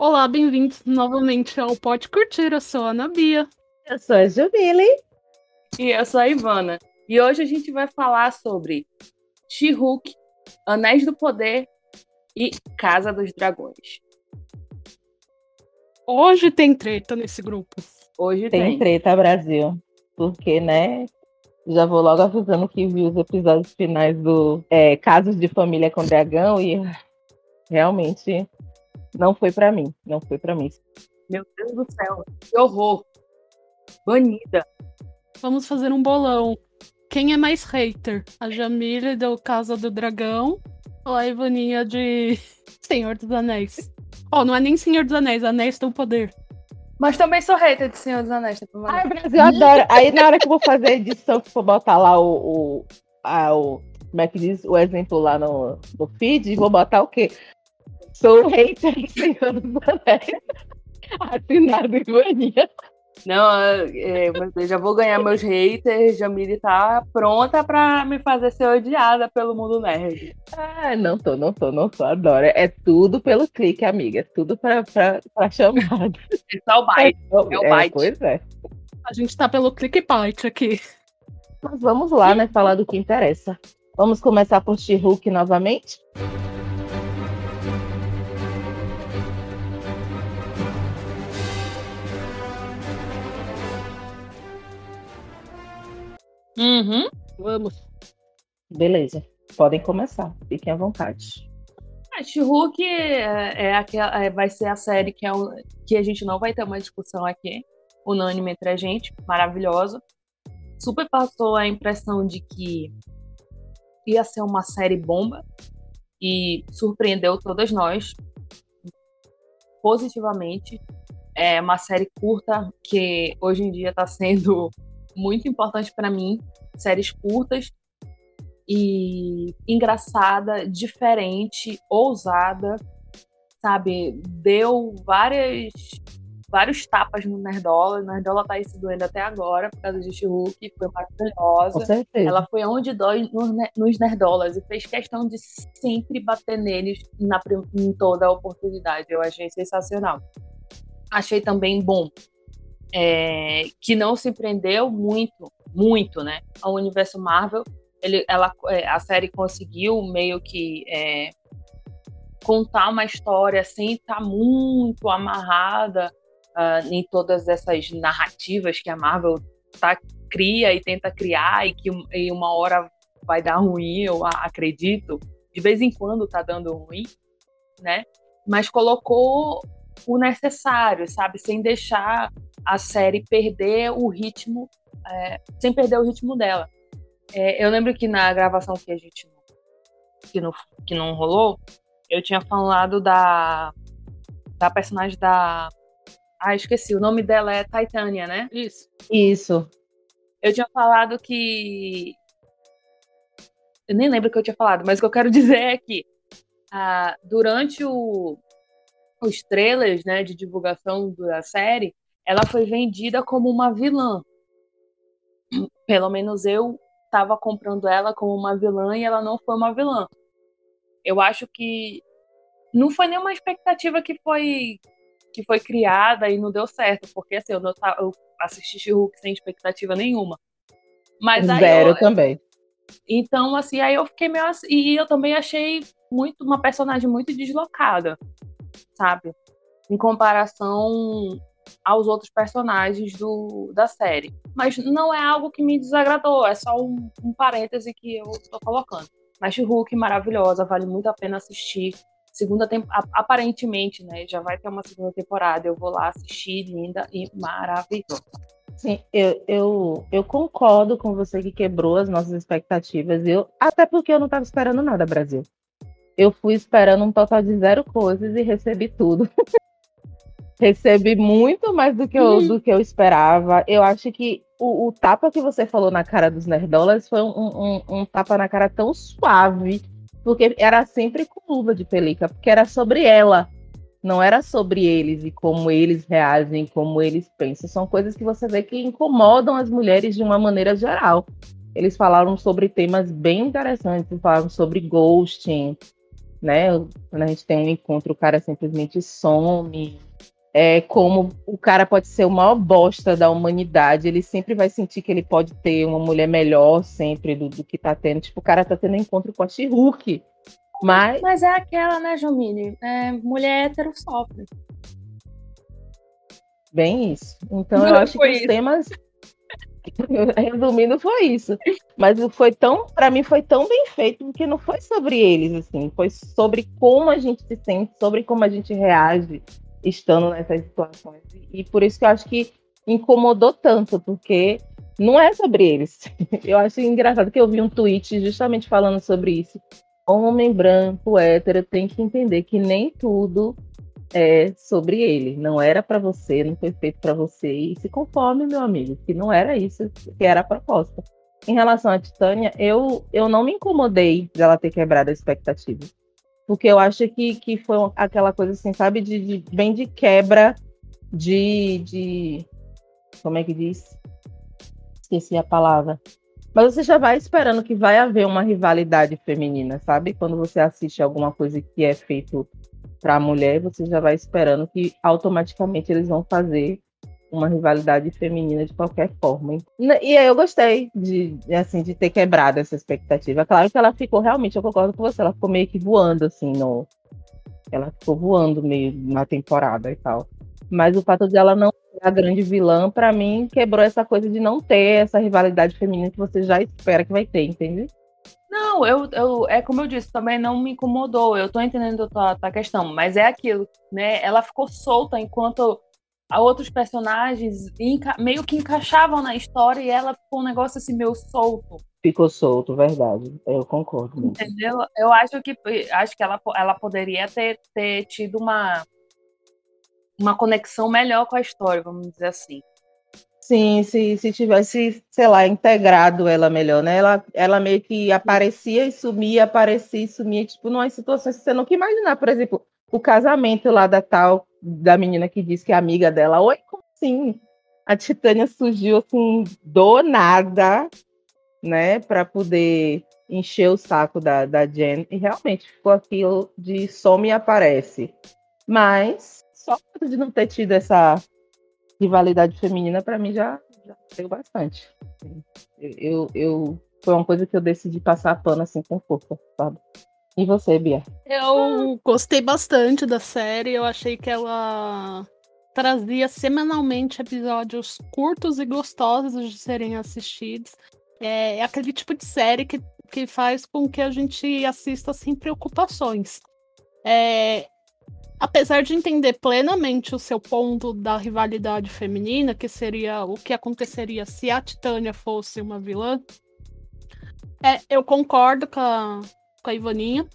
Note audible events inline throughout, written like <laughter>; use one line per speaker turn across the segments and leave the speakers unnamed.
Olá, bem-vindos novamente ao Pode Curtir. Eu sou a Ana Bia.
Eu sou a Jubile.
E eu sou a Ivana. E hoje a gente vai falar sobre She-Hulk, Anéis do Poder e Casa dos Dragões.
Hoje tem treta nesse grupo.
Hoje
tem. Tem treta, Brasil. Porque, né? Já vou logo avisando que vi os episódios finais do é, Casos de Família com Dragão e realmente não foi para mim. Não foi para mim.
Meu Deus do céu, que horror. Banida.
Vamos fazer um bolão. Quem é mais hater? A Jamile do Casa do Dragão ou a Ivaninha de <laughs> Senhor dos Anéis? Oh, não é nem Senhor dos Anéis, Anéis do Poder.
Mas também sou hater de Senhor dos Anéis. Tá
Ai, Brasil, adoro. Aí na hora que eu vou fazer a edição, que for botar lá o, o, a, o como é que diz, o exemplo lá no, no feed, vou botar o quê? Sou hater do Senhor dos Anéis. Assinado Ivaninha.
Não, é, eu já vou ganhar meus haters. Jamile tá pronta pra me fazer ser odiada pelo mundo nerd.
Ah, não tô, não tô, não tô. Adoro. É tudo pelo clique, amiga. É tudo pra, pra, pra chamada.
É só o byte. É, é o byte. É,
pois é.
A gente tá pelo clique byte aqui.
Mas vamos lá, né? Falar do que interessa. Vamos começar por She-Hulk novamente?
Uhum.
Vamos.
Beleza. Podem começar. Fiquem à vontade.
A She-Hulk é, é, aquela, é, vai ser a série que, é um, que a gente não vai ter uma discussão aqui, unânime entre a gente, maravilhosa. Super passou a impressão de que ia ser uma série bomba e surpreendeu todas nós positivamente. É uma série curta que hoje em dia está sendo muito importante para mim, séries curtas e engraçada, diferente, ousada, sabe? Deu várias vários tapas no Nerdola. Nerdola tá aí se doendo até agora por causa de She-Hulk, foi maravilhosa. Ela foi onde dói nos Nerdolas e fez questão de sempre bater neles na, em toda a oportunidade. Eu achei sensacional. Achei também bom é, que não se prendeu muito, muito, né, ao universo Marvel. Ele, ela, é, a série conseguiu meio que é, contar uma história sem estar muito amarrada uh, em todas essas narrativas que a Marvel tá, cria e tenta criar e que e uma hora vai dar ruim, eu acredito. De vez em quando tá dando ruim, né? Mas colocou o necessário, sabe? Sem deixar a série perder o ritmo, é, sem perder o ritmo dela. É, eu lembro que na gravação que a gente que não, que não rolou, eu tinha falado da, da personagem da. Ah, esqueci, o nome dela é Titânia, né?
Isso.
Isso.
Eu tinha falado que. Eu nem lembro o que eu tinha falado, mas o que eu quero <laughs> dizer é que ah, durante o, os trailers né, de divulgação da série, ela foi vendida como uma vilã. Pelo menos eu estava comprando ela como uma vilã e ela não foi uma vilã. Eu acho que não foi nenhuma expectativa que foi que foi criada e não deu certo, porque assim, eu, não, eu assisti She-Hulk sem expectativa nenhuma. Mas
Zero eu, também.
Então, assim, aí eu fiquei meio assim, e eu também achei muito uma personagem muito deslocada, sabe? Em comparação aos outros personagens do, da série. Mas não é algo que me desagradou, é só um, um parêntese que eu estou colocando. Mas Hulk maravilhosa, vale muito a pena assistir. Segunda temporada, aparentemente, né? Já vai ter uma segunda temporada. Eu vou lá assistir, linda e maravilhosa.
Sim, eu, eu, eu concordo com você que quebrou as nossas expectativas. Eu, até porque eu não estava esperando nada, Brasil. Eu fui esperando um total de zero coisas e recebi tudo. <laughs> recebi muito mais do que eu, uhum. do que eu esperava. Eu acho que o, o, tapa que você falou na cara dos nerdolas foi um, um, um, tapa na cara tão suave, porque era sempre com luva de pelica, porque era sobre ela, não era sobre eles e como eles reagem, como eles pensam. São coisas que você vê que incomodam as mulheres de uma maneira geral. Eles falaram sobre temas bem interessantes, falaram sobre ghosting, né? Quando a gente tem um encontro, o cara simplesmente some. É como o cara pode ser o maior bosta da humanidade, ele sempre vai sentir que ele pode ter uma mulher melhor sempre do, do que tá tendo. Tipo, o cara tá tendo um encontro com a she Mas...
Mas é aquela, né, Jomini? É, mulher hétero sofre.
Bem isso. Então Não eu acho que isso. os temas <laughs> Resumindo, foi isso. Mas foi tão, para mim, foi tão bem feito, porque não foi sobre eles, assim, foi sobre como a gente se sente, sobre como a gente reage estando nessas situações. E por isso que eu acho que incomodou tanto, porque não é sobre eles. <laughs> Eu acho engraçado que eu vi um tweet justamente falando sobre isso. Homem branco, hétero, tem que entender que nem tudo é sobre ele. Não era para você, não foi feito para você. E se conforme, meu amigo, que não era isso que era a proposta. Em relação à Titânia, eu, eu não me incomodei dela ter quebrado a expectativa. Porque eu acho que, que foi aquela coisa assim, sabe, de, de bem de quebra de, de. Como é que diz? Esqueci a palavra. Mas você já vai esperando que vai haver uma rivalidade feminina, sabe? Quando você assiste alguma coisa que é feito para a mulher, você já vai esperando que automaticamente eles vão fazer uma rivalidade feminina de qualquer forma. E eu gostei de, assim, de ter quebrado essa expectativa. Claro que ela ficou realmente, eu concordo com você, ela ficou meio que voando, assim, no. Ela ficou voando meio na temporada e tal. Mas o fato de ela não ser a grande vilã, para mim, quebrou essa coisa de não ter essa rivalidade feminina que você já espera que vai ter, entende?
Não, eu, eu, é como eu disse, também não me incomodou. Eu tô entendendo a tua, tua questão, mas é aquilo, né? Ela ficou solta enquanto a outros personagens meio que encaixavam na história e ela ficou um negócio assim meio solto.
Ficou solto, verdade. Eu concordo.
Entendeu? Eu acho que acho que ela, ela poderia ter, ter tido uma uma conexão melhor com a história, vamos dizer assim.
Sim, se, se tivesse, sei lá, integrado ela melhor, né? Ela, ela meio que aparecia e sumia, aparecia e sumia, tipo, numa situações que você nunca imaginar. Por exemplo, o casamento lá da tal, da menina que disse que é amiga dela. Oi, como assim? A Titânia surgiu assim, do nada, né? Para poder encher o saco da, da Jen. E realmente ficou aquilo de some e aparece. Mas, só de não ter tido essa rivalidade feminina, para mim, já, já deu bastante. Eu, eu, foi uma coisa que eu decidi passar pano assim com força, sabe? E você, Bia?
Eu gostei bastante da série. Eu achei que ela trazia semanalmente episódios curtos e gostosos de serem assistidos. É, é aquele tipo de série que, que faz com que a gente assista sem preocupações. É, apesar de entender plenamente o seu ponto da rivalidade feminina, que seria o que aconteceria se a Titânia fosse uma vilã, é, eu concordo com a, com a Ivaninha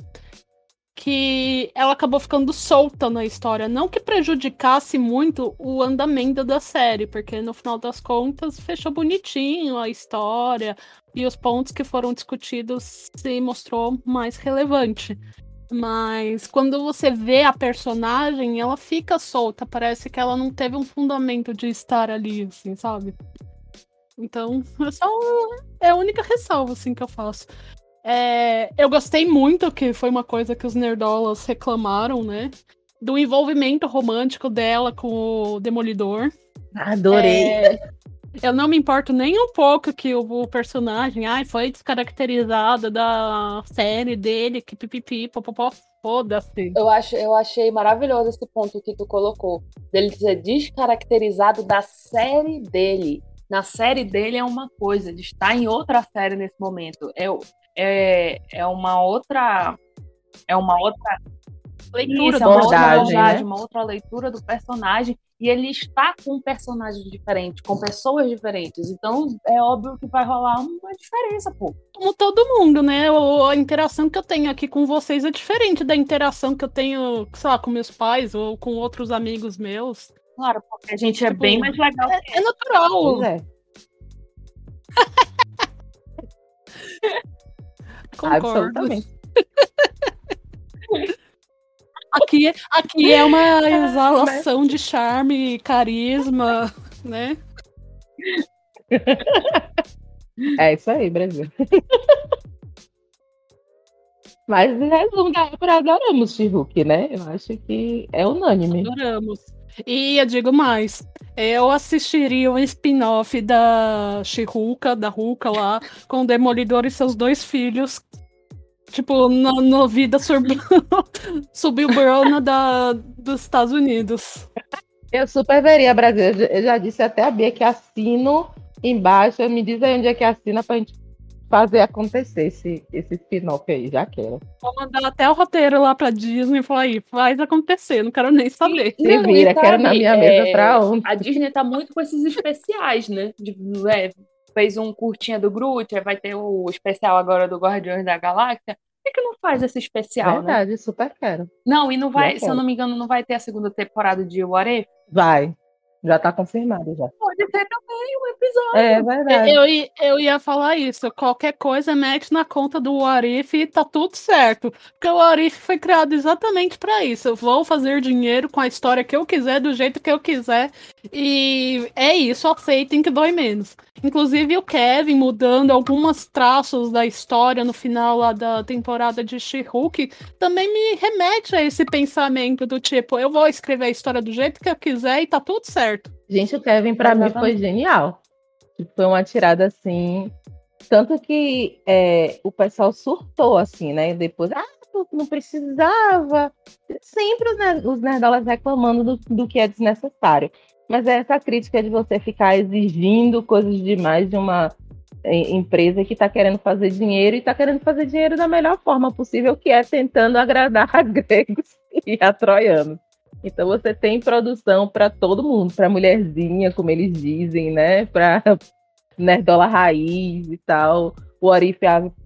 que ela acabou ficando solta na história. Não que prejudicasse muito o andamento da série, porque no final das contas fechou bonitinho a história e os pontos que foram discutidos se mostrou mais relevante. Mas quando você vê a personagem, ela fica solta. Parece que ela não teve um fundamento de estar ali, assim, sabe? Então, é só é a única ressalva, assim, que eu faço. É, eu gostei muito, que foi uma coisa que os nerdolas reclamaram, né? Do envolvimento romântico dela com o Demolidor.
Adorei. É,
eu não me importo nem um pouco que o, o personagem ai, foi descaracterizado da série dele, que pipipi, popopó, foda-se.
Eu, acho, eu achei maravilhoso esse ponto que tu colocou, dele ser descaracterizado da série dele. Na série dele é uma coisa, ele está em outra série nesse momento. É, é, é uma outra. É uma outra leitura, Isso, é uma outra abordagem, né? uma outra leitura do personagem e ele está com personagens diferentes, com pessoas diferentes. Então é óbvio que vai rolar uma diferença, pô.
Como todo mundo, né? A interação que eu tenho aqui com vocês é diferente da interação que eu tenho, sei lá, com meus pais ou com outros amigos meus.
Claro, porque a gente é tipo, bem mais legal.
É, é natural. Pois é. <laughs> Concordo. Absolutamente. <laughs> Aqui, aqui é uma exalação de charme, carisma, né? <laughs>
É isso aí, Brasil. <laughs> Mas em resumo da época, adoramos She-Hulk, né? Eu acho que é unânime.
Adoramos. E eu digo mais, eu assistiria um spin-off da She-Hulk, da Hulk lá, com o Demolidor e seus dois filhos. Tipo, na, vida sub... <laughs> suburbana da, dos Estados Unidos.
Eu super veria, Brasil. Eu já disse até a Bia que assino embaixo. Me diz aí onde é que assina pra gente fazer acontecer esse, esse spin-off aí, já quero.
Vou mandar até o roteiro lá pra Disney e falar aí, faz acontecer, não quero nem saber.
Se vira, tá quero na minha é, mesa pra ontem.
A Disney tá muito com esses especiais, né? De, é, fez um curtinha do Groot, vai ter o especial agora do Guardiões da Galáxia. Por que, que não faz esse especial,
né? Verdade,
né?
super quero.
Não, e não vai, se eu não me engano, não vai ter a segunda temporada de What If?
Vai. Já tá confirmado já.
Pode ter também um episódio.
É verdade.
Eu, eu ia falar isso. Qualquer coisa mete na conta do Warif e tá tudo certo. Porque o Warif foi criado exatamente para isso. Eu vou fazer dinheiro com a história que eu quiser, do jeito que eu quiser. E é isso, aceitem que dói menos. Inclusive o Kevin mudando alguns traços da história no final lá da temporada de She-Hulk também me remete a esse pensamento do tipo, eu vou escrever a história do jeito que eu quiser e tá tudo certo.
Gente, o Kevin para mim foi genial. Foi uma tirada assim, tanto que é, o pessoal surtou assim, né? Depois, ah, não precisava. Sempre os, nerdolas reclamando do, do que é desnecessário. Mas é essa crítica de você ficar exigindo coisas demais de uma é, empresa que está querendo fazer dinheiro e está querendo fazer dinheiro da melhor forma possível, que é tentando agradar a <laughs> gregos e a troianos. Então você tem produção para todo mundo, para mulherzinha, como eles dizem, né? Para nerdola raiz e tal. O Arif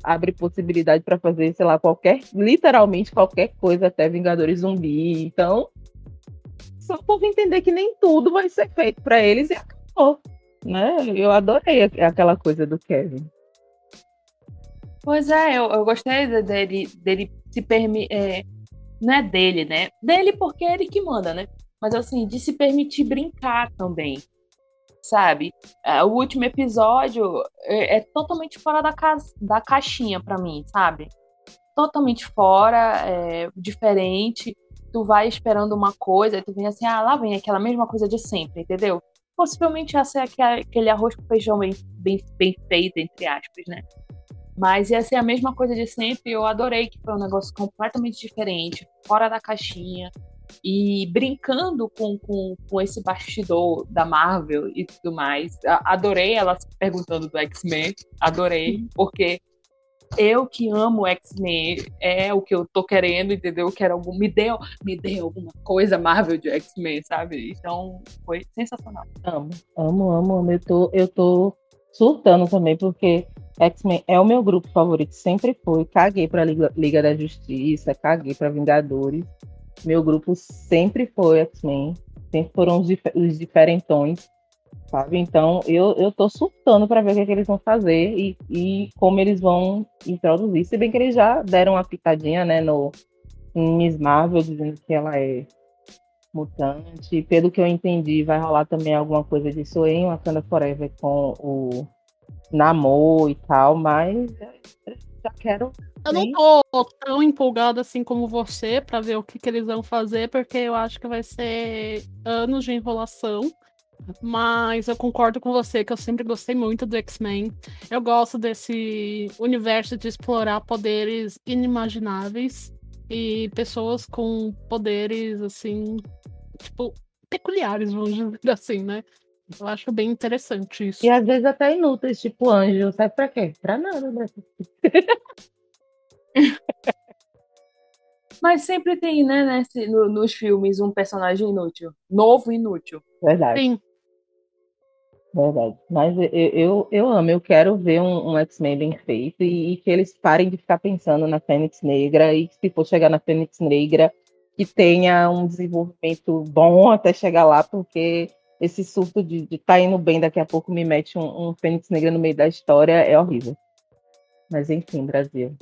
abre possibilidade para fazer, sei lá, qualquer, literalmente qualquer coisa, até Vingadores Zumbi. Então, só o povo entender que nem tudo vai ser feito para eles e acabou. Né? Eu adorei aquela coisa do Kevin.
Pois é, eu, eu gostei dele, dele se permitir. É, não é dele, né? Dele porque é ele que manda, né? Mas assim, de se permitir brincar também. Sabe? É, o último episódio é, é totalmente fora da, ca da caixinha para mim, sabe? Totalmente fora, é, diferente tu vai esperando uma coisa, e tu vem assim, ah, lá vem aquela mesma coisa de sempre, entendeu? Possivelmente essa é aquele arroz com feijão bem, bem, bem feito, entre aspas, né? Mas ia ser a mesma coisa de sempre. Eu adorei que foi um negócio completamente diferente, fora da caixinha. E brincando com, com, com esse bastidor da Marvel e tudo mais. Adorei ela perguntando do X-Men. Adorei, porque eu que amo X-Men, é o que eu tô querendo, entendeu? Eu quero algum. Me dê, me dê alguma coisa Marvel de X-Men, sabe? Então, foi sensacional.
Amo, amo, amo, amo. Eu tô, eu tô surtando também, porque X-Men é o meu grupo favorito, sempre foi. Caguei pra Liga, Liga da Justiça, caguei pra Vingadores. Meu grupo sempre foi X-Men. Sempre foram os, dif os diferentões sabe? Então eu, eu tô surtando para ver o que, é que, eles vão fazer e, e como eles vão introduzir. Se bem que eles já deram uma pitadinha, né, no Miss Marvel, dizendo que ela é mutante. Pelo que eu entendi, vai rolar também alguma coisa disso em Wakanda Forever com o Namor e tal, mas já quero.
Eu não tô tão empolgada assim como você para ver o que, que eles vão fazer, porque eu acho que vai ser anos de enrolação. Mas eu concordo com você que eu sempre gostei muito do X-Men. Eu gosto desse universo de explorar poderes inimagináveis e pessoas com poderes assim, tipo, peculiares, vamos dizer assim, né? Eu acho bem interessante isso.
E às vezes até inúteis, tipo anjo. Sabe pra quê? Pra nada, né? <laughs>
Mas sempre tem, né, nesse, no, nos filmes, um personagem inútil. Novo inútil.
Verdade. Sim. Verdade. Mas eu, eu, eu amo, eu quero ver um, um X-Men bem feito e, e, que eles parem de ficar pensando na Fênix Negra e se for chegar na Fênix Negra, que tenha um desenvolvimento bom até chegar lá, porque esse surto de estar tá indo bem daqui a pouco me mete um, um Fênix Negra no meio da história é horrível. Mas enfim, Brasil.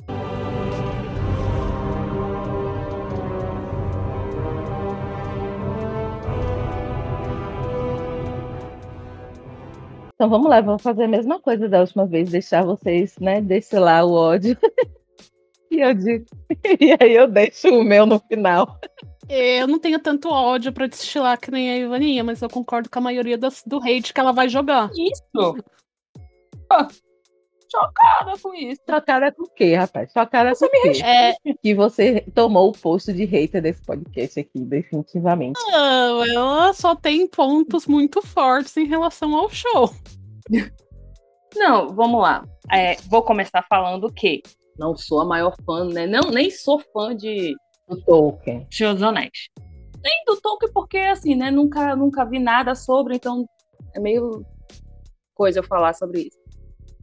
Então vamos lá, vamos fazer a mesma coisa da última vez, deixar vocês, né, desse lá o ódio. <laughs> E, eu digo, <laughs> e aí eu deixo o meu no final.
Eu não tenho tanto ódio pra destilar que nem a Ivaninha, mas eu concordo com a maioria das, do hate que ela vai jogar.
Isso! Chocada com isso.
Chocada com o quê, rapaz? Chocada
Você
com
me
o quê?
É,
Que você tomou o posto de hater desse podcast aqui, definitivamente.
não, ela só tem pontos muito fortes em relação ao show.
Não, vamos lá. É, vou começar falando que não sou a maior fã, né? Não, nem sou fã de
O Tolkien.
Senhor dos Anéis. Nem do Tolkien, porque assim, né? Nunca, nunca vi nada sobre, então é meio coisa eu falar sobre isso.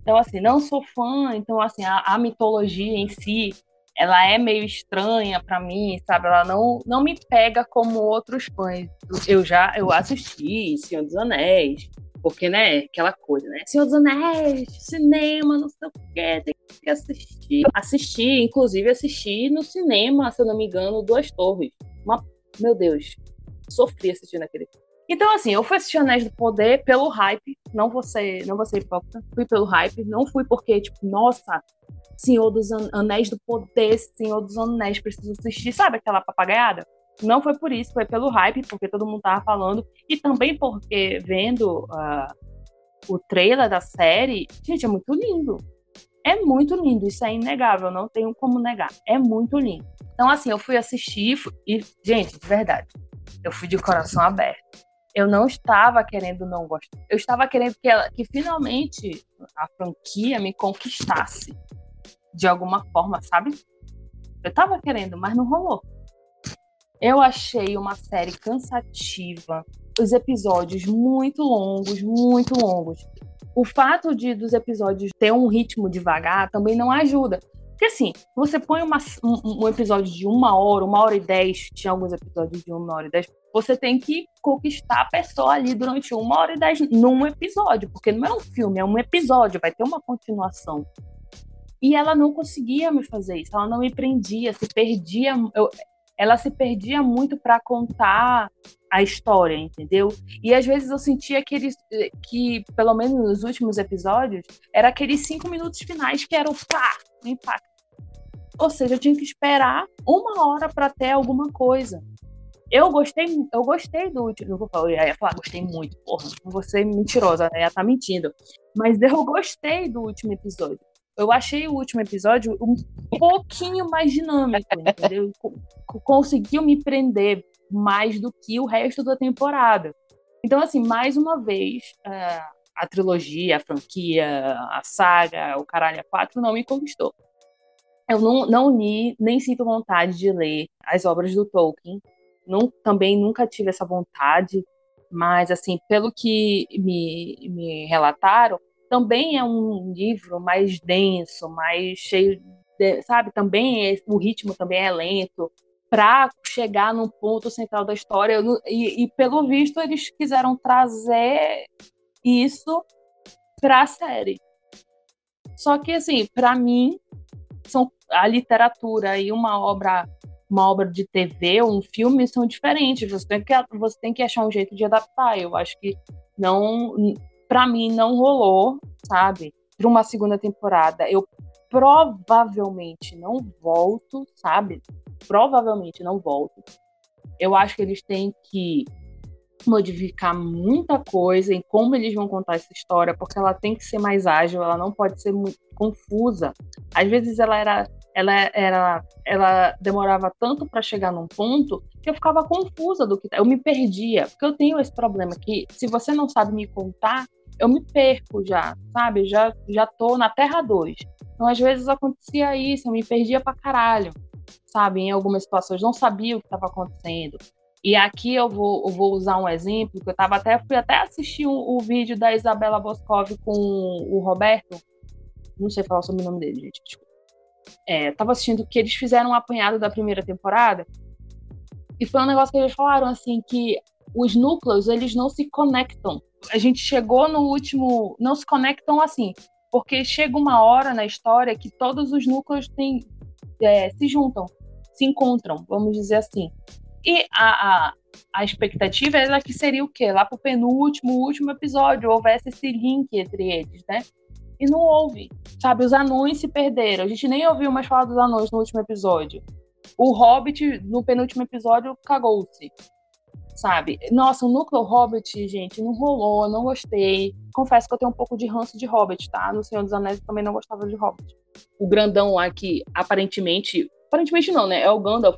Então, assim, não sou fã, então, assim, a, a mitologia em si, ela é meio estranha pra mim, sabe? Ela não, não me pega como outros fãs. Eu já eu assisti Senhor dos Anéis, porque, né, aquela coisa, né? Senhor dos Anéis, cinema, não sei o quê, tem que assistir. Assisti, inclusive assisti no cinema, se eu não me engano, Duas Torres. Uma, meu Deus, sofri assistindo aquele filme. Então, assim, eu fui assistir Anéis do Poder pelo hype, não vou ser, não vou ser hipócrita, fui pelo hype, não fui porque, tipo, nossa, Senhor dos An- Anéis do Poder, Senhor dos Anéis, preciso assistir, sabe aquela papagaiada? Não foi por isso, foi pelo hype, porque todo mundo tava falando, e também porque vendo ah, o trailer da série, gente, é muito lindo. É muito lindo, isso é inegável, não tenho como negar. É muito lindo. Então, assim, eu fui assistir e, gente, de verdade, eu fui de coração aberto. Eu não estava querendo não gostar. Eu estava querendo que, ela, que finalmente a franquia me conquistasse de alguma forma, sabe? Eu tava querendo, mas não rolou. Eu achei uma série cansativa, os episódios muito longos, muito longos. O fato de dos episódios ter um ritmo devagar também não ajuda. Porque assim, você põe uma- um, um episódio de uma hora, uma hora e dez, tinha alguns episódios de uma hora e dez, você tem que conquistar a pessoa ali durante uma hora e dez num episódio, porque não é um filme, é um episódio, vai ter uma continuação. E ela não conseguia me fazer isso, ela não me prendia, se perdia, eu- ela se perdia muito para contar a história, entendeu? E às vezes eu sentia que eles, que pelo menos nos últimos episódios, era aqueles cinco minutos finais que eram pá, um impacto. Ou seja, eu tinha que esperar uma hora para ter alguma coisa. Eu gostei, eu gostei do último. Eu ia falar, gostei muito, porra. Vou ser mentirosa, né? Ela tá mentindo. Mas eu <laughs> gostei do último episódio. Eu achei o último episódio um pouquinho mais dinâmico, entendeu? Co- Conseguiu me prender mais do que o resto da temporada. Então, assim, mais uma vez, é, a trilogia, a franquia, a saga, o caralho a quatro não me conquistou. Eu não, não li, nem sinto vontade de ler as obras do Tolkien. Não, também nunca tive essa vontade, mas, assim, pelo que me, me relataram, também é um livro mais denso, mais cheio, de, sabe? Também é, o ritmo também é lento para chegar num ponto central da história. E, e, pelo visto eles quiseram trazer isso para a série. Só que assim, para mim, são a literatura e uma obra uma obra de TV ou um filme são diferentes. Você tem que você tem que achar um jeito de adaptar. Eu acho que não para mim não rolou, sabe? Para uma segunda temporada, eu provavelmente não volto, sabe? Provavelmente não volto. Eu acho que eles têm que modificar muita coisa em como eles vão contar essa história, porque ela tem que ser mais ágil, ela não pode ser muito confusa. Às vezes ela era ela era ela demorava tanto para chegar num ponto que eu ficava confusa do que eu me perdia, porque eu tenho esse problema que se você não sabe me contar, eu me perco já, sabe? Já já tô na terra 2. Então às vezes acontecia isso, eu me perdia pra caralho, sabe? Em algumas situações não sabia o que estava acontecendo. E aqui eu vou, eu vou usar um exemplo que eu tava até fui até assistir o, o vídeo da Isabela Boscov com o Roberto. Não sei falar sobre o nome dele, gente. Desculpa. É, tava assistindo que eles fizeram um apanhado da primeira temporada. E foi um negócio que eles falaram assim que os núcleos, eles não se conectam. A gente chegou no último, não se conectam assim, porque chega uma hora na história que todos os núcleos têm, é, se juntam, se encontram, vamos dizer assim. E a, a, a expectativa era que seria o quê? Lá pro penúltimo, último episódio, houvesse esse link entre eles, né? E não houve. Sabe, os anões se perderam. A gente nem ouviu mais falar dos anões no último episódio. O Hobbit, no penúltimo episódio, cagou-se. Sabe? Nossa, o núcleo Hobbit, gente, não rolou, não gostei. Confesso que eu tenho um pouco de ranço de Hobbit, tá? No Senhor dos Anéis eu também não gostava de Hobbit. O grandão lá que aparentemente. Aparentemente não, né? É o Gandalf.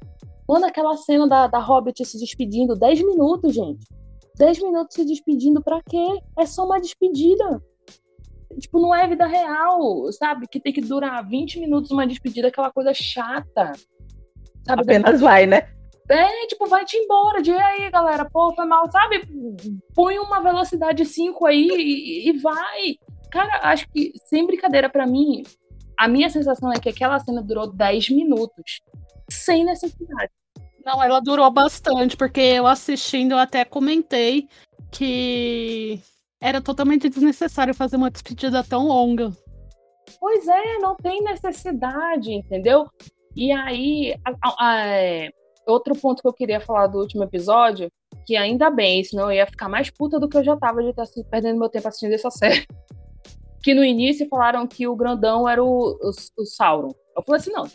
Mano, aquela cena da, da Hobbit se despedindo, 10 minutos, gente. 10 minutos se despedindo pra quê? É só uma despedida. Tipo, não é vida real, sabe? Que tem que durar 20 minutos uma despedida, aquela coisa chata.
Sabe? Apenas vai, né?
É, tipo, vai-te embora. De aí, galera, pô, foi mal, sabe? Põe uma velocidade 5 aí e, e vai. Cara, acho que, sem brincadeira, para mim, a minha sensação é que aquela cena durou 10 minutos. Sem necessidade.
Não, ela durou bastante, porque eu assistindo eu até comentei que era totalmente desnecessário fazer uma despedida tão longa.
Pois é, não tem necessidade, entendeu? E aí, a, a, a, é, outro ponto que eu queria falar do último episódio, que ainda bem, senão eu ia ficar mais puta do que eu já tava de estar assim, perdendo meu tempo assistindo essa <laughs> série. Que no início falaram que o grandão era o, o, o Sauron. Eu falei assim, não,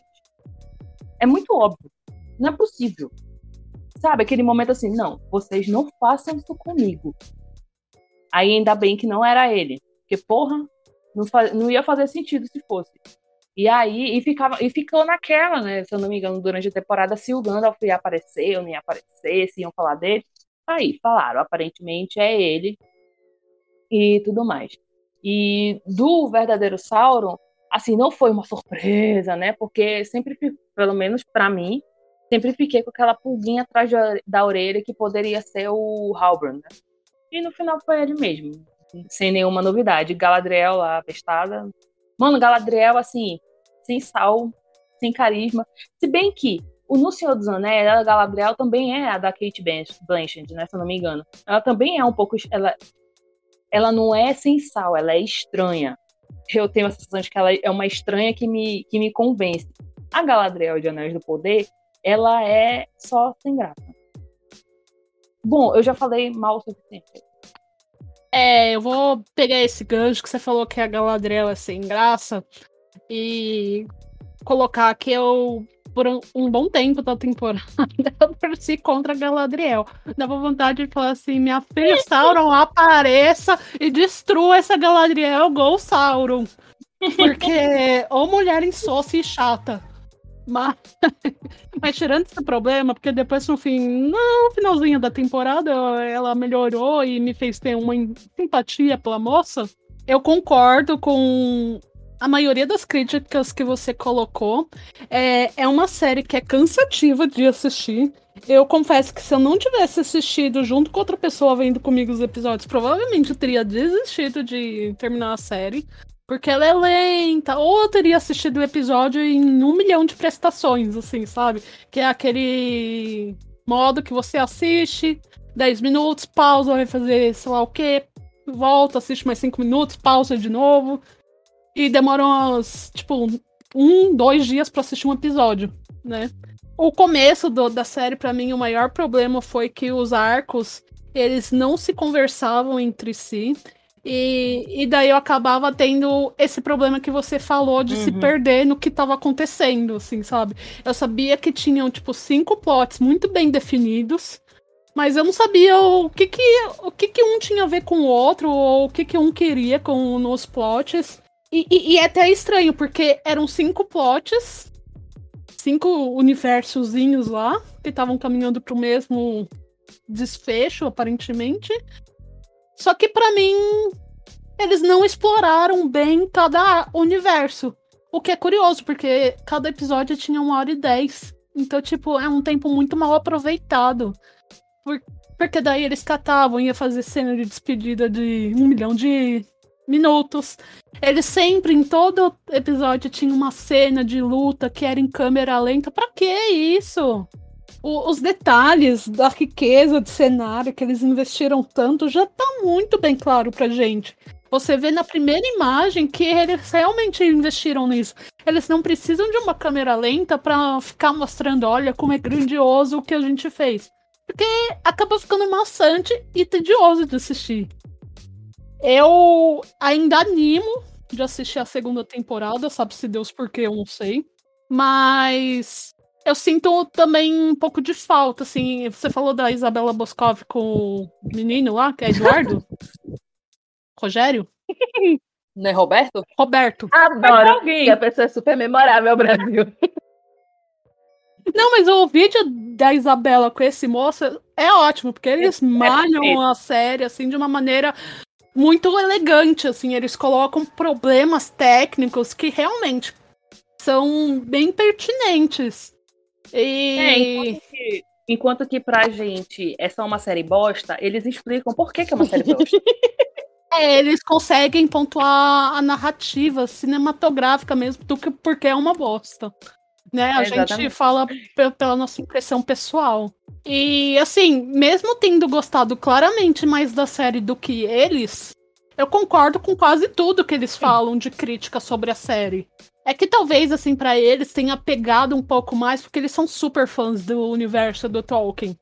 é muito óbvio. Não é possível. Sabe, aquele momento assim, não, vocês não façam isso comigo. Aí ainda bem que não era ele. Porque, porra, não, não ia fazer sentido se fosse. E aí, e, ficava, e ficou naquela, né? Se eu não me engano, durante a temporada, se o Gandalf ia aparecer ou não ia aparecer, se iam falar dele. Aí, falaram, aparentemente é ele e tudo mais. E do verdadeiro Sauron, assim, não foi uma surpresa, né? Porque sempre, pelo menos para mim, sempre fiquei com aquela pulguinha atrás da orelha que poderia ser o Halbrand, né? E no final foi ele mesmo, sem nenhuma novidade. Galadriel lá, pestada, Mano, Galadriel, assim, sem sal, sem carisma. Se bem que o No Senhor dos Anéis, a Galadriel também é a da Kate Blanchett, né? Se eu não me engano. Ela também é um pouco. Ela, ela não é sem sal, ela é estranha. Eu tenho a sensação de que ela é uma estranha que me, que me convence. A Galadriel de Anéis do Poder, ela é só sem graça. Bom, eu já falei mal o suficiente.
É, eu vou pegar esse gancho que você falou que a Galadriel é sem graça e colocar que eu, por um, um bom tempo da temporada, <laughs> eu torci contra a Galadriel. Dava vontade de falar assim: minha filha Sauron, apareça e destrua essa Galadriel, gol Sauron. Porque, ou mulher insossa e chata. Mas, <laughs> mas tirando esse problema, porque depois no fim, no finalzinho da temporada, ela melhorou e me fez ter uma simpatia pela moça. Eu concordo com a maioria das críticas que você colocou. É, é uma série que é cansativa de assistir. Eu confesso que se eu não tivesse assistido junto com outra pessoa vendo comigo os episódios, provavelmente eu teria desistido de terminar a série. Porque ela é lenta. Ou eu teria assistido o episódio em um milhão de prestações, assim, sabe? Que é aquele modo que você assiste, 10 minutos, pausa, vai fazer sei lá o quê, volta, assiste mais 5 minutos, pausa de novo. E demora uns, tipo, um, dois dias para assistir um episódio, né? O começo do, da série, para mim, o maior problema foi que os arcos, eles não se conversavam entre si. E, e daí eu acabava tendo esse problema que você falou de uhum. se perder no que estava acontecendo, assim, sabe? Eu sabia que tinham, tipo, cinco plots muito bem definidos, mas eu não sabia o que que, o que, que um tinha a ver com o outro, ou o que, que um queria com nos plots. E, e, e é até estranho, porque eram cinco plots, cinco universozinhos lá, que estavam caminhando pro mesmo desfecho, aparentemente. Só que para mim eles não exploraram bem cada universo. O que é curioso, porque cada episódio tinha uma hora e dez. Então, tipo, é um tempo muito mal aproveitado. Por, porque daí eles catavam, ia fazer cena de despedida de um milhão de minutos. Eles sempre, em todo episódio, tinha uma cena de luta que era em câmera lenta. Pra que isso? o, os detalhes da riqueza de cenário que eles investiram tanto já tá muito bem claro pra gente. Você vê na primeira imagem que eles realmente investiram nisso. Eles não precisam de uma câmera lenta para ficar mostrando, olha como é grandioso o que a gente fez. Porque acaba ficando maçante e tedioso de assistir. Eu ainda animo de assistir a segunda temporada, sabe se Deus por quê, eu não sei. Mas eu sinto também um pouco de falta, assim. Você falou da Isabela Boscov com o menino lá, que é Eduardo? <laughs> Rogério?
Não é Roberto?
Roberto.
Adoro. Que a pessoa é super memorável, Brasil. <laughs>
Não, mas o vídeo da Isabela com esse moço é ótimo, porque eles é, malham é a série assim de uma maneira muito elegante, assim, eles colocam problemas técnicos que realmente são bem pertinentes. E...
É, enquanto que, enquanto que pra gente é só uma série bosta, eles explicam por que, que é uma série bosta. <laughs>
É, eles conseguem pontuar a narrativa cinematográfica mesmo do que porque é uma bosta. Né? A gente fala pela nossa impressão pessoal. E assim, mesmo tendo gostado claramente mais da série do que eles, eu concordo com quase tudo que eles falam de crítica sobre a série. É que talvez, assim, para eles tenha pegado um pouco mais, porque eles são super fãs do universo do Tolkien.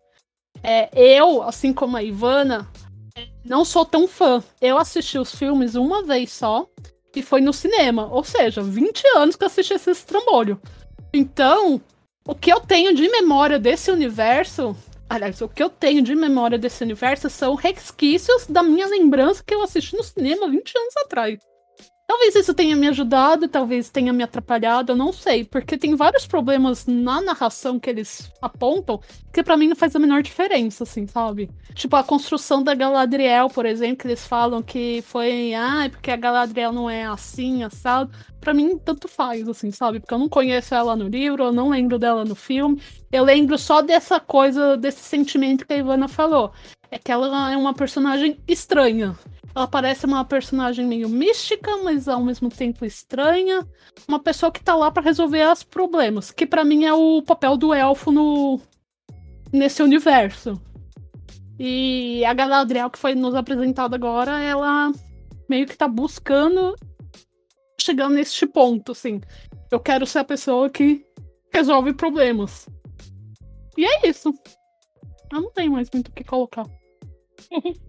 É, eu, assim como a Ivana, não sou tão fã. Eu assisti os filmes uma vez só e foi no cinema. Ou seja, 20 anos que eu assisti esse trambolho. Então, o que eu tenho de memória desse universo. Aliás, o que eu tenho de memória desse universo são resquícios da minha lembrança que eu assisti no cinema 20 anos atrás. Talvez isso tenha me ajudado, talvez tenha me atrapalhado, eu não sei, porque tem vários problemas na narração que eles apontam que para mim não faz a menor diferença, assim, sabe? Tipo a construção da Galadriel, por exemplo, que eles falam que foi, ah, porque a Galadriel não é assim, assado. Para mim tanto faz, assim, sabe? Porque eu não conheço ela no livro, eu não lembro dela no filme. Eu lembro só dessa coisa, desse sentimento que a Ivana falou. É que ela é uma personagem estranha. Ela parece uma personagem meio mística, mas ao mesmo tempo estranha. Uma pessoa que tá lá para resolver os problemas, que para mim é o papel do elfo no nesse universo. E a Galadriel que foi nos apresentada agora, ela meio que tá buscando chegando neste ponto, assim. Eu quero ser a pessoa que resolve problemas. E é isso. Eu não tenho mais muito o que colocar. <laughs>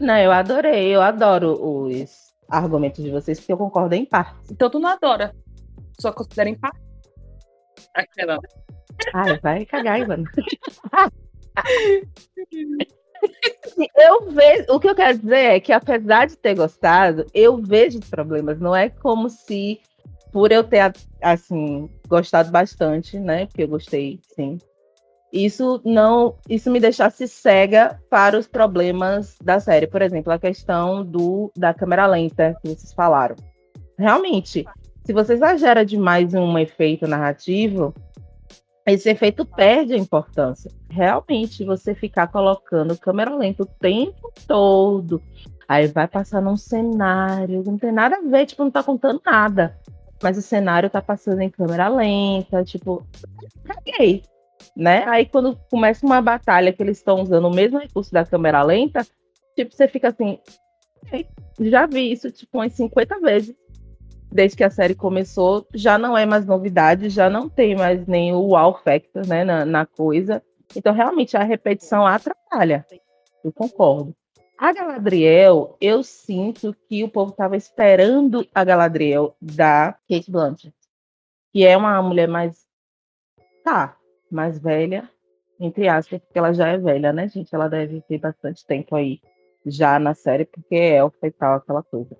Não, eu adorei, eu adoro os argumentos de vocês, porque eu concordo em parte.
Então tu não adora, só considera em parte. Aquela.
Ai, vai cagar, Ivan. <laughs> eu vejo, o que eu quero dizer é que apesar de ter gostado, eu vejo os problemas. Não é como se por eu ter assim gostado bastante, né? Porque eu gostei, sim isso não isso me deixasse cega para os problemas da série. Por exemplo, a questão do da câmera lenta que vocês falaram. Realmente, se você exagera demais um efeito narrativo, esse efeito perde a importância. Realmente, você ficar colocando câmera lenta o tempo todo, aí vai passar num cenário, não tem nada a ver, tipo, não tá contando nada. Mas o cenário tá passando em câmera lenta, tipo, caguei né? Aí quando começa uma batalha que eles estão usando o mesmo recurso da câmera lenta, tipo, você fica assim, já vi isso tipo umas 50 vezes. Desde que a série começou, já não é mais novidade, já não tem mais nem o wow factor, né, na, na coisa. Então, realmente, a repetição atrapalha. Eu concordo. A Galadriel, eu sinto que o povo estava esperando a Galadriel da Kate Blanchett, que é uma mulher mais. Tá, mais velha, entre aspas, porque ela já é velha, né, gente? Ela deve ter bastante tempo aí já na série, porque é e tal, aquela coisa.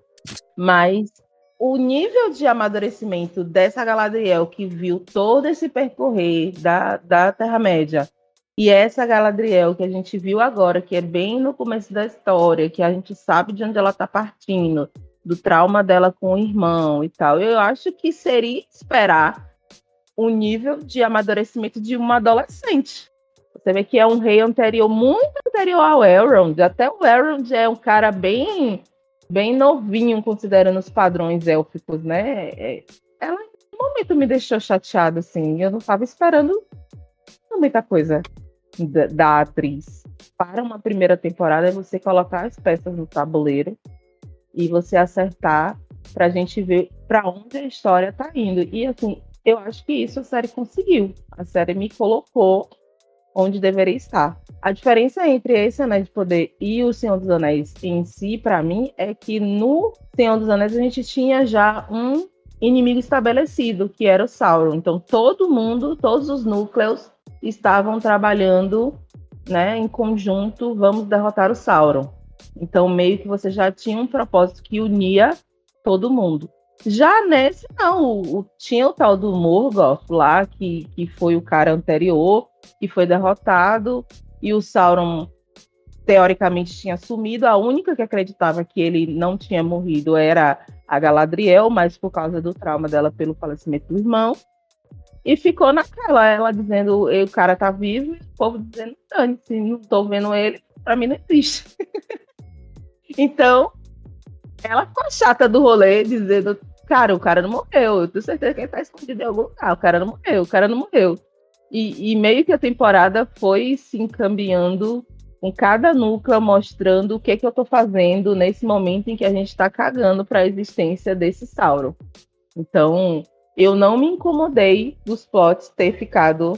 Mas o nível de amadurecimento dessa Galadriel que viu todo esse percorrer da, da Terra-média e essa Galadriel que a gente viu agora, que é bem no começo da história, que a gente sabe de onde ela está partindo, do trauma dela com o irmão e tal, eu acho que seria esperar o nível de amadurecimento de uma adolescente. Você vê que é um rei anterior, muito anterior ao Elrond. Até o Elrond é um cara bem, bem novinho, considerando os padrões élficos, né? É, ela, em um momento, me deixou chateada, assim. Eu não estava esperando muita coisa da, da atriz. Para uma primeira temporada, é você colocar as peças no tabuleiro e você acertar para a gente ver para onde a história está indo. E, assim, eu acho que isso a série conseguiu. A série me colocou onde deveria estar. A diferença entre esse Anéis de Poder e o Senhor dos Anéis em si, para mim, é que no Senhor dos Anéis a gente tinha já um inimigo estabelecido, que era o Sauron. Então todo mundo, todos os núcleos estavam trabalhando, né, em conjunto, vamos derrotar o Sauron. Então meio que você já tinha um propósito que unia todo mundo. Já nesse, não, o, o, tinha o tal do Morgoth lá, que, que foi o cara anterior, que foi derrotado, e o Sauron teoricamente tinha sumido. A única que acreditava que ele não tinha morrido era a Galadriel, mas por causa do trauma dela pelo falecimento do irmão. E ficou naquela, ela dizendo, o cara tá vivo, e o povo dizendo, se não tô vendo ele, pra mim não existe. <laughs> então, ela ficou chata do rolê, dizendo, cara, o cara não morreu, eu tenho certeza que ele tá escondido em algum lugar, o cara não morreu, o cara não morreu. E, e, meio que a temporada foi se encaminhando com cada núcleo mostrando o que, que eu tô fazendo nesse momento em que a gente está cagando para a existência desse Sauron. Então, eu não me incomodei dos plots ter ficado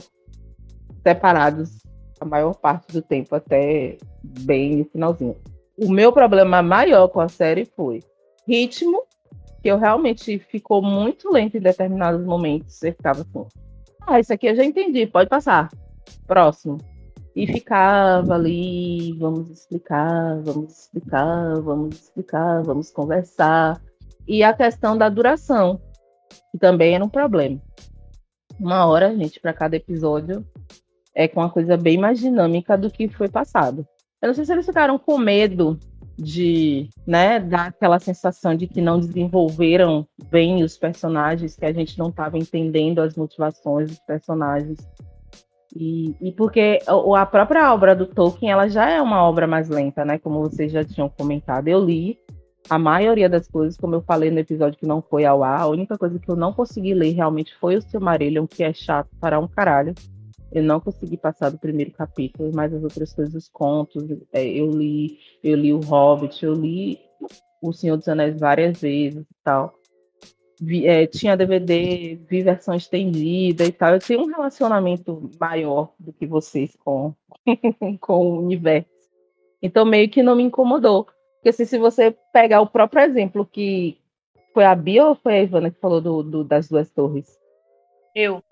separados a maior parte do tempo, até bem no finalzinho. O meu problema maior com a série foi ritmo, que eu realmente ficou muito lento em determinados momentos. Você ficava assim, ah, isso aqui eu já entendi, pode passar. Próximo. E ficava ali, vamos explicar, vamos explicar, vamos explicar, vamos conversar. E a questão da duração, que também era um problema. Uma hora, gente, para cada episódio, é com uma coisa bem mais dinâmica do que foi passado. Eu não sei se eles ficaram com medo de, né, dar aquela sensação de que não desenvolveram bem os personagens, que a gente não estava entendendo as motivações dos personagens. E, e porque a própria obra do Tolkien, ela já é uma obra mais lenta, né, como vocês já tinham comentado. Eu li a maioria das coisas, como eu falei no episódio que não foi ao ar, a única coisa que eu não consegui ler realmente foi o Silmarillion, que é chato para um caralho. Eu não consegui passar do primeiro capítulo, mas as outras coisas, os contos, é, eu li, eu li o Hobbit, eu li O Senhor dos Anéis várias vezes e tal. Vi, é, tinha DVD, vi versão estendida e tal. Eu tenho um relacionamento maior do que vocês com, <laughs> com o universo. Então meio que não me incomodou. Porque assim, se você pegar o próprio exemplo que foi a Bia ou foi a Ivana que falou do, do das duas torres?
Eu.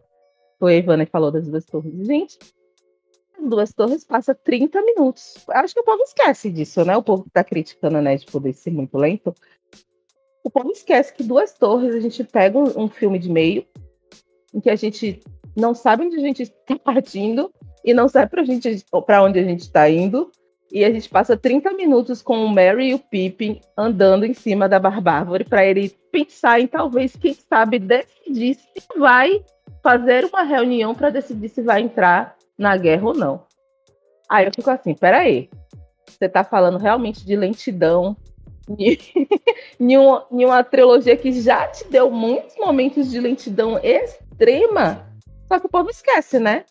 Foi a Ivana que falou das duas torres. Gente, as duas torres passa 30 minutos. Acho que o povo esquece disso, né? O povo que tá criticando a NET poder ser muito lento. O povo esquece que duas torres a gente pega um, um filme de meio, em que a gente não sabe onde a gente está <laughs> partindo e não sabe para gente, onde a gente está indo. E a gente passa 30 minutos com o Mary e o Pippin andando em cima da Barbárvore para ele pensar em talvez, quem sabe, decidir se vai fazer uma reunião para decidir se vai entrar na guerra ou não. Aí eu fico assim, peraí, você está falando realmente de lentidão em uma, em uma trilogia que já te deu muitos momentos de lentidão extrema, só que o povo esquece, né?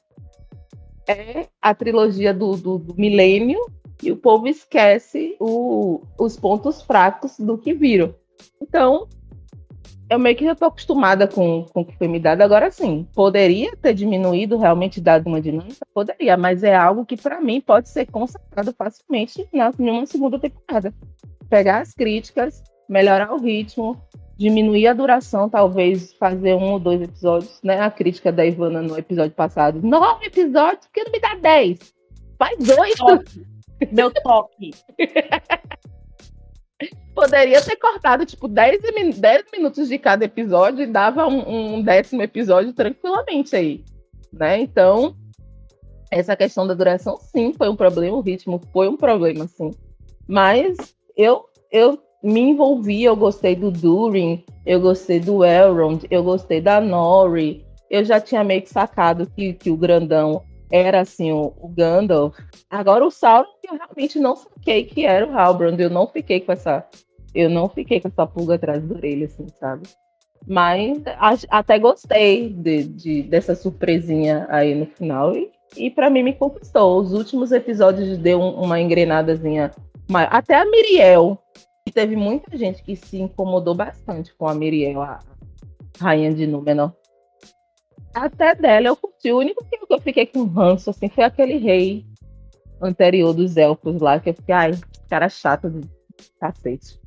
É a trilogia do, do, do milênio e o povo esquece o, os pontos fracos do que viram. Então, eu meio que já estou acostumada com, com o que foi me dado. Agora sim, poderia ter diminuído, realmente dado uma dinâmica? Poderia, mas é algo que para mim pode ser consertado facilmente na, em uma segunda temporada. Pegar as críticas, melhorar o ritmo, diminuir a duração, talvez fazer um ou dois episódios, né? A crítica da Ivana no episódio passado. Nove episódios, por que não me dá dez? Faz oito!
Meu toque. <laughs>
Poderia ter cortado, tipo, 10, 10 minutos de cada episódio e dava um, um, décimo episódio tranquilamente aí, né? Então, essa questão da duração, sim, foi um problema, o ritmo foi um problema, sim. Mas eu, eu me envolvi, eu gostei do Durin, eu gostei do Elrond, eu gostei da Nori, eu já tinha meio que sacado que, que o grandão era assim o, o Gandalf. Agora o Sauron eu realmente não saquei que era o Halbrand. Eu não fiquei com essa, eu não fiquei com essa pulga atrás da orelha, assim, sabe? Mas a, até gostei de, de, dessa surpresinha aí no final e, e para mim me conquistou. Os últimos episódios deu um, uma engrenadazinha maior. Até a Miriel, que teve muita gente que se incomodou bastante com a Miriel, a rainha de Númenor até dela eu curti. O único que eu fiquei com ranço assim, foi aquele rei anterior dos elfos lá, que eu fiquei, ai, cara chato de cacete.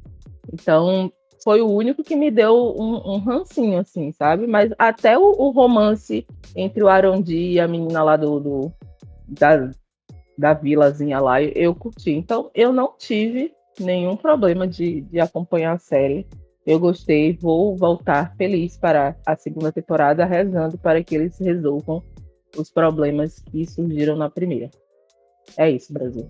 Então, foi o único que me deu um, um rancinho, assim, sabe? Mas até o, o, romance entre o Arondi e a menina lá do, do da, da vilazinha lá, eu curti. Então, eu não tive nenhum problema de, de acompanhar a série. Eu gostei, vou voltar feliz para a segunda temporada, rezando para que eles resolvam os problemas que surgiram na primeira. É isso, Brasil.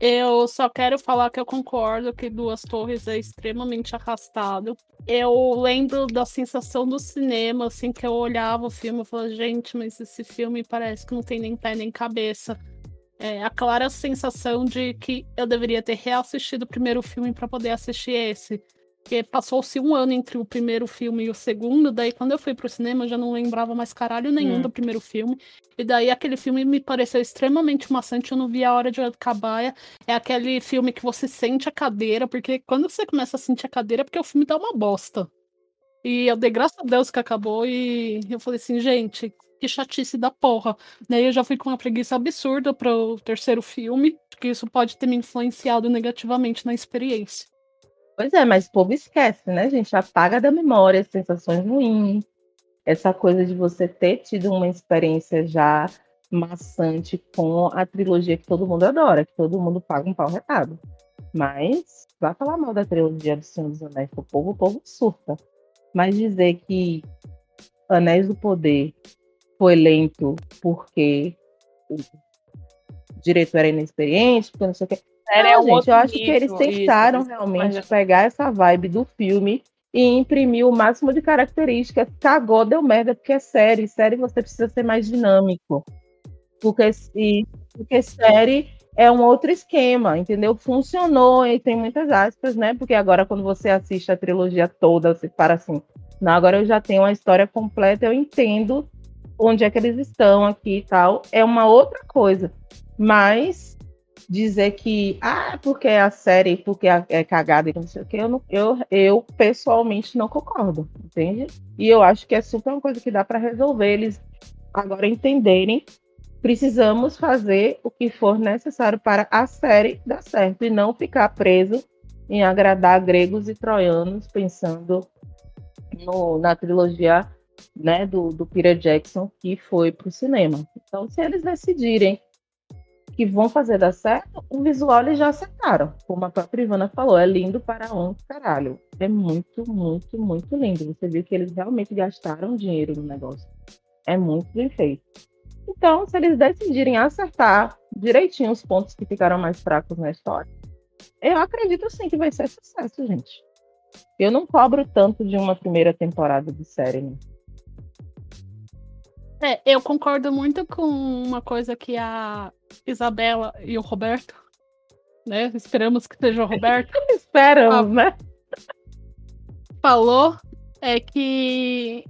Eu só quero falar que eu concordo que Duas Torres é extremamente arrastado. Eu lembro da sensação do cinema, assim, que eu olhava o filme e falava, gente, mas esse filme parece que não tem nem pé nem cabeça. É, a clara sensação de que eu deveria ter reassistido o primeiro filme para poder assistir esse. Porque passou-se um ano entre o primeiro filme e o segundo, daí quando eu fui pro cinema eu já não lembrava mais caralho nenhum hum. do primeiro filme. E daí aquele filme me pareceu extremamente maçante, eu não vi a hora de acabar. É aquele filme que você sente a cadeira, porque quando você começa a sentir a cadeira é porque o filme dá uma bosta. E eu dei graças a Deus que acabou e eu falei assim, gente, que chatice da porra. Daí eu já fui com uma preguiça absurda pro terceiro filme, porque isso pode ter me influenciado negativamente na experiência.
Pois é, mas o povo esquece, né, gente? Apaga da memória as sensações ruins, essa coisa de você ter tido uma experiência já maçante com a trilogia que todo mundo adora, que todo mundo paga um pau retado. Mas vai falar mal da trilogia do Senhor dos Anéis pro povo, o povo surta. Mas dizer que Anéis do Poder foi lento porque o diretor era inexperiente, porque não sei o que série é um gente, eu acho que eles tentaram isso, realmente isso. pegar essa vibe do filme e imprimir o máximo de características. Cagou, deu merda, porque é série. Série você precisa ser mais dinâmico. Porque, e, porque série é um outro esquema, entendeu? Funcionou e tem muitas aspas, né? Porque agora, quando você assiste a trilogia toda, você para assim, não, agora eu já tenho uma história completa, eu entendo onde é que eles estão aqui e tal. É uma outra coisa. Mas dizer que, ah, porque é a série, porque é, é cagada e não sei o que, eu, não, eu, eu pessoalmente não concordo, entende? E eu acho que é super uma coisa que dá para resolver eles agora entenderem. Precisamos fazer o que for necessário para a série dar certo e não ficar preso em agradar gregos e troianos, pensando no, na trilogia né, do, do Peter Jackson que foi para o cinema. Então, se eles decidirem que vão fazer dar certo, o visual eles já acertaram. Como a própria Ivana falou, é lindo para um caralho. É muito, muito, muito lindo. Você viu que eles realmente gastaram dinheiro no negócio. É muito bem feito. Então, se eles decidirem acertar direitinho os pontos que ficaram mais fracos na história, eu acredito sim que vai ser sucesso, gente. Eu não cobro tanto de uma primeira temporada de série. Né?
É, eu concordo muito com uma coisa que a Isabela e o Roberto, né? Esperamos que seja o Roberto. <laughs>
Esperamos, né?
Falou é que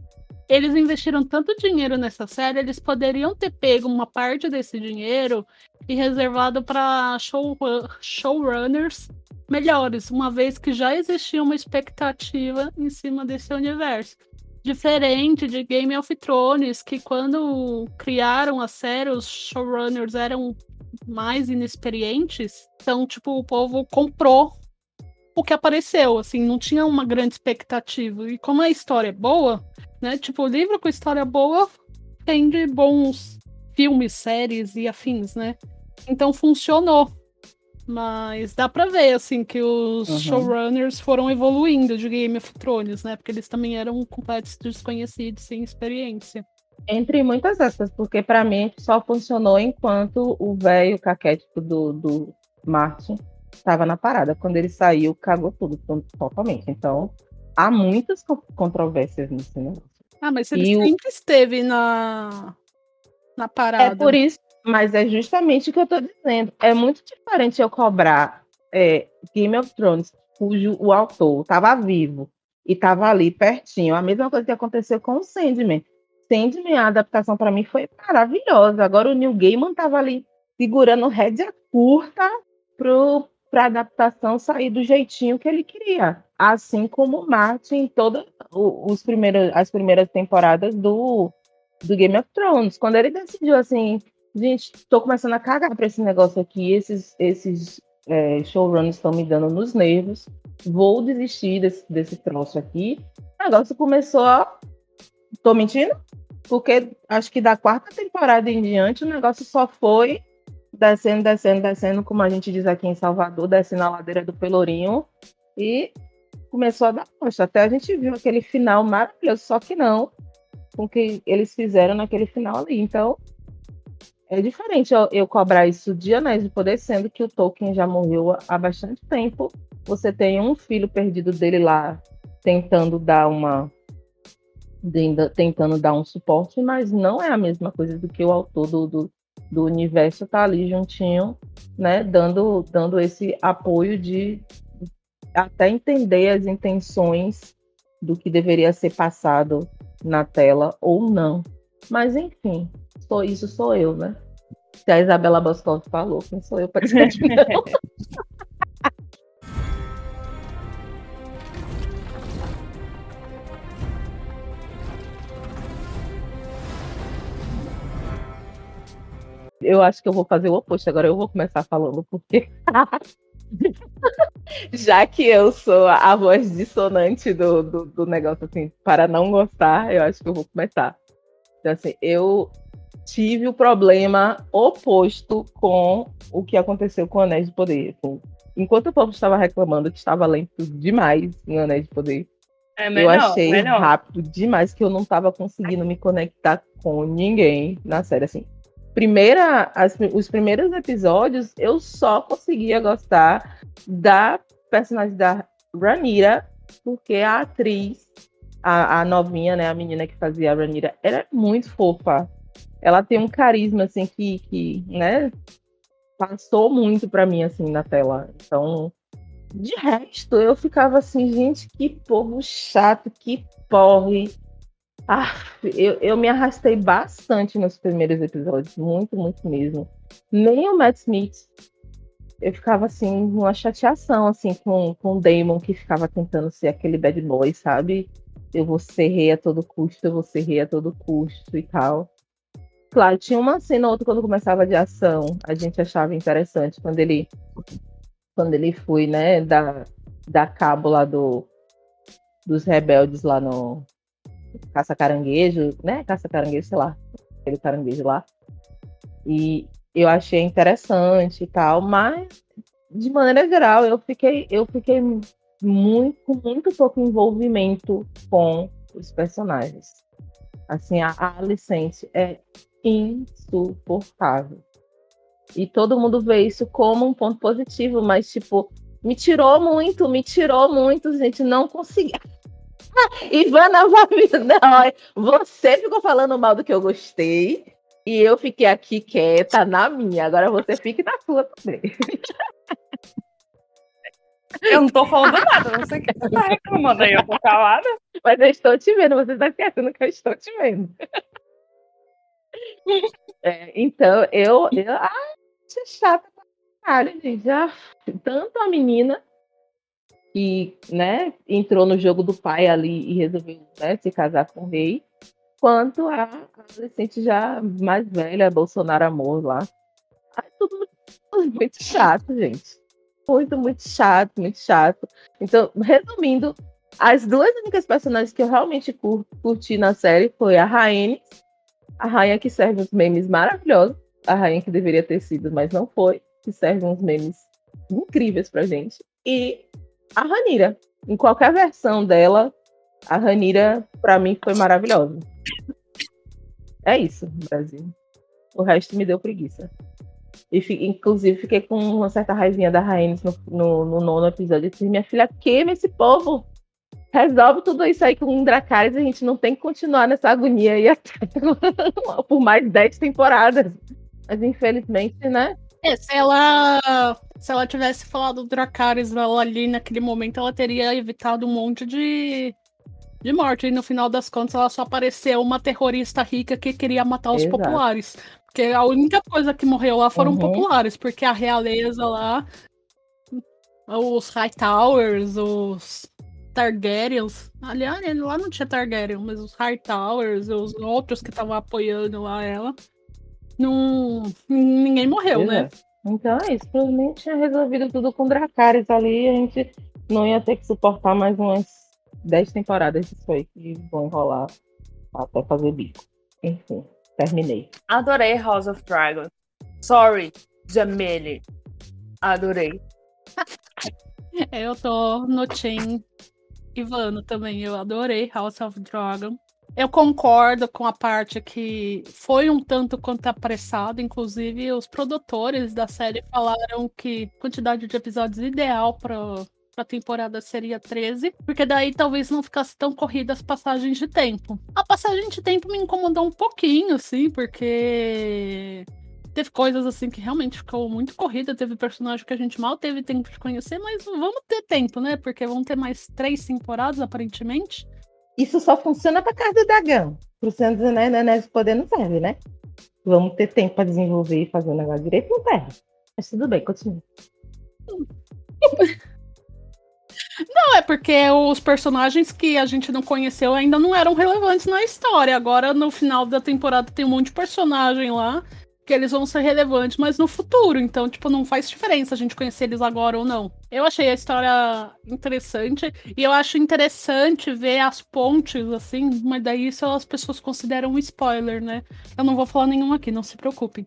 eles investiram tanto dinheiro nessa série, eles poderiam ter pego uma parte desse dinheiro e reservado para show, showrunners melhores, uma vez que já existia uma expectativa em cima desse universo. Diferente de Game of Thrones, que quando criaram a série, os showrunners eram mais inexperientes. Então, tipo, o povo comprou o que apareceu, assim, não tinha uma grande expectativa. E como a história é boa, né? Tipo, o livro com história boa tem de bons filmes, séries e afins, né? Então funcionou. Mas dá pra ver, assim, que os uhum. showrunners foram evoluindo de Game of Thrones, né? Porque eles também eram completos desconhecidos, sem experiência.
Entre muitas aspas, porque para mim só funcionou enquanto o velho caquético do, do Martin estava na parada. Quando ele saiu, cagou tudo totalmente. Então, há muitas controvérsias nisso negócio.
Ah, mas ele e sempre o... esteve na, na parada.
É por isso mas é justamente o que eu estou dizendo. É muito diferente eu cobrar é, Game of Thrones, cujo o autor estava vivo e estava ali pertinho. A mesma coisa que aconteceu com o Sandman. Sandman, a adaptação para mim foi maravilhosa. Agora o Neil Gaiman estava ali segurando rédea curta para a adaptação sair do jeitinho que ele queria. Assim como Martin, todas os primeiros, as primeiras temporadas do, do Game of Thrones. Quando ele decidiu assim, gente, tô começando a cagar pra esse negócio aqui. Esses, esses é, showrunners estão me dando nos nervos. Vou desistir desse, desse troço aqui. O negócio começou a. Tô mentindo? Porque acho que da quarta temporada em diante o negócio só foi descendo, descendo, descendo, como a gente diz aqui em Salvador, descendo a ladeira do Pelourinho. E começou a dar poxa. Até a gente viu aquele final maravilhoso, só que não com o que eles fizeram naquele final ali. Então, é diferente eu, eu, cobrar isso de Anéis de Poder, sendo que o Tolkien já morreu há bastante tempo. Você tem um filho perdido dele lá tentando dar uma. tentando dar um suporte, mas não é a mesma coisa do que o autor do, do, do universo tá ali juntinho, né? Dando, dando esse apoio de até entender as intenções do que deveria ser passado na tela ou não. Mas enfim, sou, isso sou eu, né? Se a Isabela Boscov falou, quem sou eu para dizer que não? <laughs> eu acho que eu vou fazer o oposto. Agora eu vou começar falando, porque. <laughs> Já que eu sou a voz dissonante do, do, do, negócio, assim, para não gostar, eu acho que eu vou começar. Então, assim, eu tive o problema oposto com o que aconteceu com o Anéis de Poder. Assim, enquanto o povo estava reclamando que estava lento demais em Anéis de Poder, é eu achei melhor. rápido demais que eu não estava conseguindo me conectar com ninguém na série. Assim, primeira, as, os primeiros episódios, eu só conseguia gostar da personagem da Ranira, porque a atriz, a, a novinha, né, a menina que fazia a Ranira, era é muito fofa. Ela tem um carisma, assim, que, que né, passou muito para mim, assim, na tela. Então, de resto, eu ficava assim, gente, que povo chato, que porre ah, eu, eu me arrastei bastante nos primeiros episódios, muito, muito mesmo. Nem o Matt Smith, eu ficava assim, numa chateação, assim, com, com o Damon, que ficava tentando ser aquele bad boy, sabe? Eu vou ser rei a todo custo, eu vou ser rei a todo custo e tal. Claro, tinha uma cena ou outra quando começava de ação, a gente achava interessante, quando ele quando ele foi, né, da, da cabo lá do, dos rebeldes lá no, caça-caranguejo, né? Caça-caranguejo, sei lá, aquele caranguejo lá. E eu achei interessante e tal, mas de maneira geral eu fiquei, eu fiquei muito, muito pouco envolvimento com os personagens. Assim, a, a Alicente é insuportável. E todo mundo vê isso como um ponto positivo, mas tipo, me tirou muito, me tirou muito, gente, não consegui. <laughs> Ivana <laughs> vai Não, você ficou falando mal do que eu gostei. E eu fiquei aqui quieta na minha. Agora você fique na sua também. <laughs>
Eu não tô falando nada, não sei o que você tá reclamando aí, eu tô calada.
Mas eu estou te vendo, você está esquecendo que eu estou te vendo. É, então, eu. eu ah, é chata pra caralho, gente. Ah, tanto a menina que né, entrou no jogo do pai ali e resolveu né, se casar com o rei, quanto a adolescente já mais velha, Bolsonaro Amor lá. Ai, tudo, muito chato, gente. Muito, muito chato, muito chato. Então, resumindo, as duas únicas personagens que eu realmente curti na série foi a Raine, a rainha que serve uns memes maravilhosos, a rainha que deveria ter sido, mas não foi, que serve uns memes incríveis pra gente, e a Ranira. Em qualquer versão dela, a Ranira, para mim, foi maravilhosa. É isso, Brasil. O resto me deu preguiça. E, inclusive, fiquei com uma certa raivinha da Rhaenys no, no, no, nono episódio. Eu disse, minha filha, queima esse povo. Resolve tudo isso aí com um Dracarys. A gente não tem que continuar nessa agonia aí até <laughs> por mais dez temporadas. Mas, infelizmente, né?
É, se ela, se ela tivesse falado do Dracarys ali naquele momento, ela teria evitado um monte de, de morte. E no final das contas, ela só apareceu uma terrorista rica que queria matar os Exato. populares. Porque a única coisa que morreu lá foram uhum. populares, porque a realeza lá, os Hightowers, os Targaryens, aliás, lá não tinha Targaryen, mas os Hightowers, os outros que estavam apoiando lá ela, não, ninguém morreu, né?
é. Então é isso. Provavelmente tinha resolvido tudo com Dracarys ali. A gente não ia ter que suportar mais umas 10 temporadas disso aí que vão enrolar até fazer bico. Enfim, terminei.
Adorei House of Dragon. Sorry, Jamile. Adorei. <laughs>
Eu tô no Team Ivano também. Eu adorei House of Dragon. Eu concordo com a parte que foi um tanto quanto apressado. Inclusive, os produtores da série falaram que a quantidade de episódios ideal para a temporada seria 13, porque daí talvez não ficasse tão corrida as passagens de tempo. A passagem de tempo me incomodou um pouquinho, assim, porque teve coisas assim que realmente ficou muito corrida, teve personagem que a gente mal teve tempo de conhecer, mas vamos ter tempo, né? Porque vão ter mais três temporadas, aparentemente.
Isso só funciona pra casa do Dragão. Pro Anéis, Anéis do Poder não serve, né? Vamos ter tempo pra desenvolver e fazer o negócio direito, não serve. Mas tudo bem, continua. <laughs>
Não, é porque os personagens que a gente não conheceu ainda não eram relevantes na história. Agora, no final da temporada, tem um monte de personagem lá que eles vão ser relevantes, mas no futuro. Então, tipo, não faz diferença a gente conhecer eles agora ou não. Eu achei a história interessante. E eu acho interessante ver as pontes, assim, mas daí isso as pessoas consideram um spoiler, né? Eu não vou falar nenhum aqui, não se preocupem.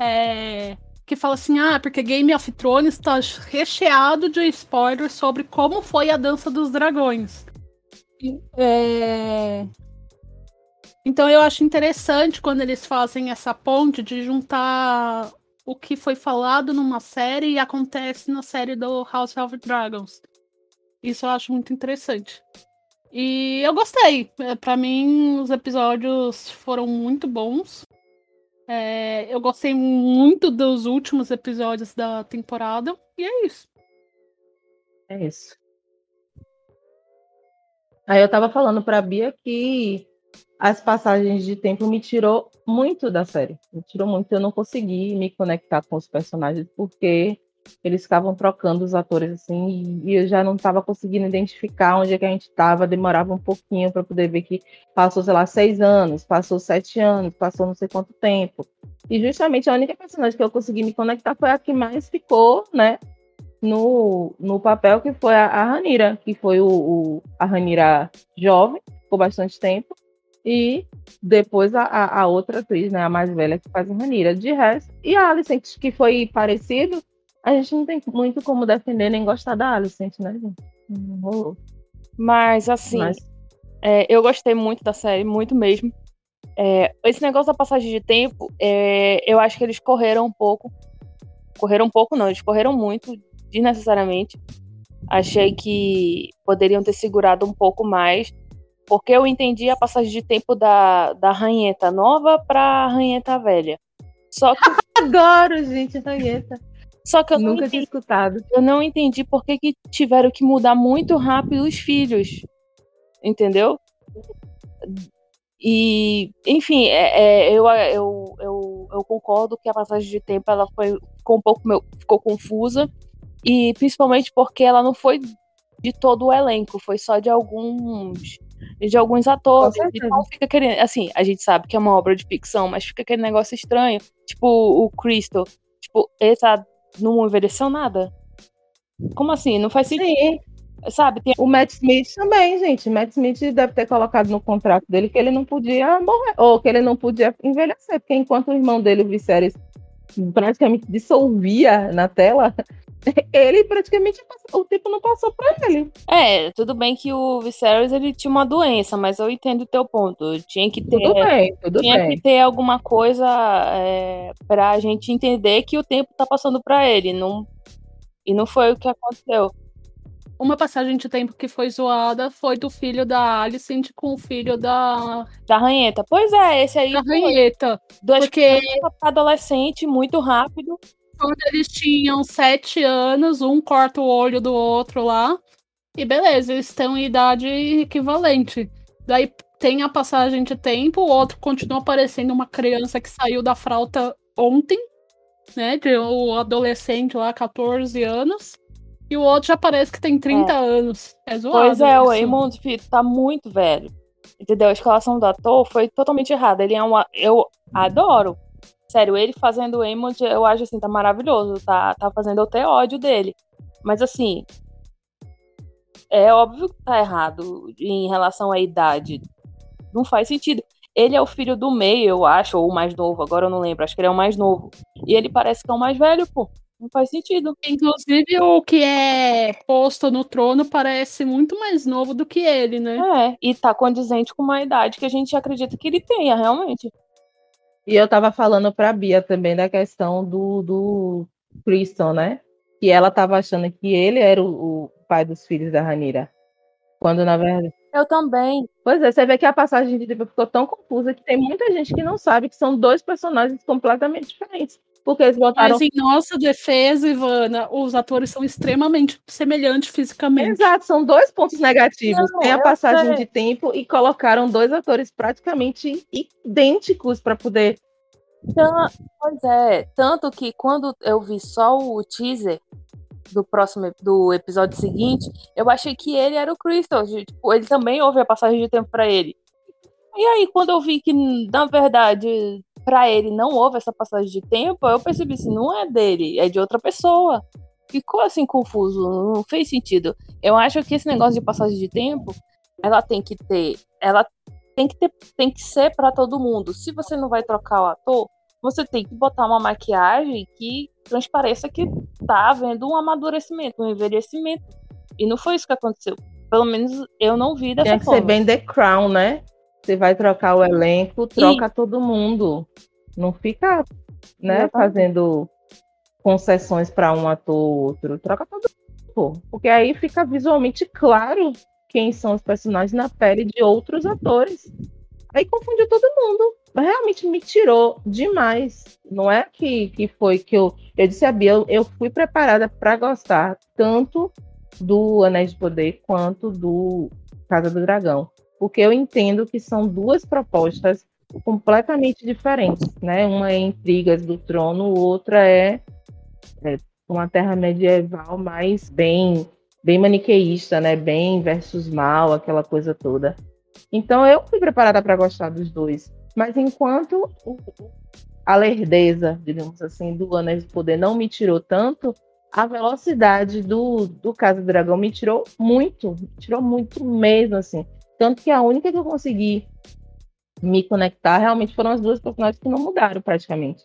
É que fala assim: ah, porque Game of Thrones está recheado de spoilers sobre como foi a dança dos dragões. É... Então eu acho interessante quando eles fazem essa ponte de juntar o que foi falado numa série e acontece na série do House of Dragons. Isso eu acho muito interessante. E eu gostei. Para mim, os episódios foram muito bons. É, eu gostei muito dos últimos episódios da temporada. E é isso.
É isso. Aí eu tava falando pra Bia que as passagens de tempo me tirou muito da série. Me tirou muito. Eu não consegui me conectar com os personagens porque eles ficavam trocando os atores assim e eu já não estava conseguindo identificar onde é que a gente estava. Demorava um pouquinho para poder ver que passou, sei lá, seis anos, passou sete anos, passou não sei quanto tempo. E justamente a única personagem que eu consegui me conectar foi a que mais ficou, né? No, no papel que foi a, a Ranira, que foi o, o, a Ranira jovem, ficou bastante tempo, e depois a, a, outra atriz, né, a mais velha, que faz a Ranira. De resto, e a Alicent, que foi parecido, a gente não tem muito como defender nem gostar da Alicent, né, gente? Não rolou.
Mas, assim, Mas... É, eu gostei muito da série, muito mesmo. É, esse negócio da passagem de tempo, é, eu acho que eles correram um pouco. Correram um pouco, não, eles correram muito, desnecessariamente. Achei que poderiam ter segurado um pouco mais, porque eu entendi a passagem de tempo da, da ranheta nova pra ranheta velha. Só que. <laughs>
Adoro, gente, ranheta.
Só que eu
nunca
entendi,
tinha escutado.
Eu não entendi por que, que tiveram que mudar muito rápido os filhos. Entendeu? E, enfim, é, é, eu, eu, eu, eu, concordo que a passagem de tempo ela foi, ficou um pouco meu, ficou confusa. E principalmente porque ela não foi de todo o elenco, foi só de alguns de alguns atores. Então fica querendo, assim, a gente sabe que é uma obra de ficção, mas fica aquele negócio estranho. Tipo, o Crystal. Tipo, essa não envelheceu nada. Como assim? Não faz sentido.
Sim.
Sabe? Tem...
O Matt Smith também, gente. Matt Smith deve ter colocado no contrato dele que ele não podia morrer, ou que ele não podia envelhecer, porque enquanto o irmão dele, o Viserys, praticamente dissolvia na tela, ele praticamente o tempo não passou para ele.
É, tudo bem que o Viserys ele tinha uma doença, mas eu entendo o teu ponto. Tinha que ter,
tudo bem, tudo
tinha
bem.
que ter alguma coisa é, para a gente entender que o tempo tá passando para ele, não e não foi o que aconteceu.
Uma passagem de tempo que foi zoada foi do filho da Alicent com o filho da.
Da Ranheta. Pois é, esse aí.
Da Ranheta.
Duas
porque
adolescente muito rápido
quando eles tinham sete anos, um corta o olho do outro lá. E beleza, eles têm idade equivalente. Daí tem a passagem de tempo, o outro continua parecendo uma criança que saiu da fralda ontem, né? De o adolescente lá, 14 anos. E o outro já parece que tem 30 é. anos. É zoado.
Pois é, o Raymond tá muito velho. Entendeu? A escalação do ator foi totalmente errada. Ele é um. Eu adoro sério, ele fazendo o Emond, eu acho assim, tá maravilhoso. Tá, tá fazendo eu ter ódio dele. Mas assim, é óbvio que tá errado em relação à idade. Não faz sentido. Ele é o filho do meio, eu acho, ou o mais novo, agora eu não lembro, acho que ele é o mais novo. E ele parece que é o mais velho, pô. Não faz sentido.
Inclusive, o que é posto no trono parece muito mais novo do que ele, né?
É, e tá condizente com uma idade que a gente acredita que ele tenha, realmente.
E eu tava falando pra Bia também da questão do, do Kristen, né? Que ela tava achando que ele era o, o pai dos filhos da Ranira. Quando, na verdade.
Eu também.
Pois é, você vê que a passagem de tempo ficou tão confusa que tem muita gente que não sabe que são dois personagens completamente diferentes. Porque eles botaram.
Mas em nossa defesa, Ivana, os atores são extremamente semelhantes fisicamente.
Exato, são dois pontos negativos. Não, Tem a passagem de tempo e colocaram dois atores praticamente idênticos para poder.
Então, pois é, tanto que quando eu vi só o teaser do próximo do episódio seguinte, eu achei que ele era o Crystal. Tipo, ele também houve a passagem de tempo para ele. E aí, quando eu vi que, na verdade, para ele não houve essa passagem de tempo, eu percebi assim, não é dele, é de outra pessoa. Ficou assim confuso, não fez sentido. Eu acho que esse negócio de passagem de tempo, ela tem que ter, ela tem que ter, tem que ser para todo mundo. Se você não vai trocar o ator, você tem que botar uma maquiagem que transpareça que tá havendo um amadurecimento, um envelhecimento. E não foi isso que aconteceu. Pelo menos eu não vi dessa
tem
forma.
Que ser bem The Crown, né? Você vai trocar o elenco, troca e... todo mundo. Não fica, né, fazendo concessões para um ator ou outro. Troca todo mundo. Porque aí fica visualmente claro quem são os personagens na pele de outros atores. Aí confundiu todo mundo. Realmente me tirou demais. Não é que, que foi que eu. Eu disse a Bia, eu, eu fui preparada para gostar tanto do Anéis de Poder quanto do Casa do Dragão porque eu entendo que são duas propostas completamente diferentes, né? Uma é intrigas do trono, outra é, é uma terra medieval mais bem bem maniqueísta, né? Bem versus mal, aquela coisa toda. Então eu fui preparada para gostar dos dois, mas enquanto a lerdeza, digamos assim, do Anéis do Poder não me tirou tanto, a velocidade do, do Casa do Dragão me tirou muito, me tirou muito mesmo, assim. Tanto que a única que eu consegui me conectar realmente foram as duas personagens que não mudaram praticamente.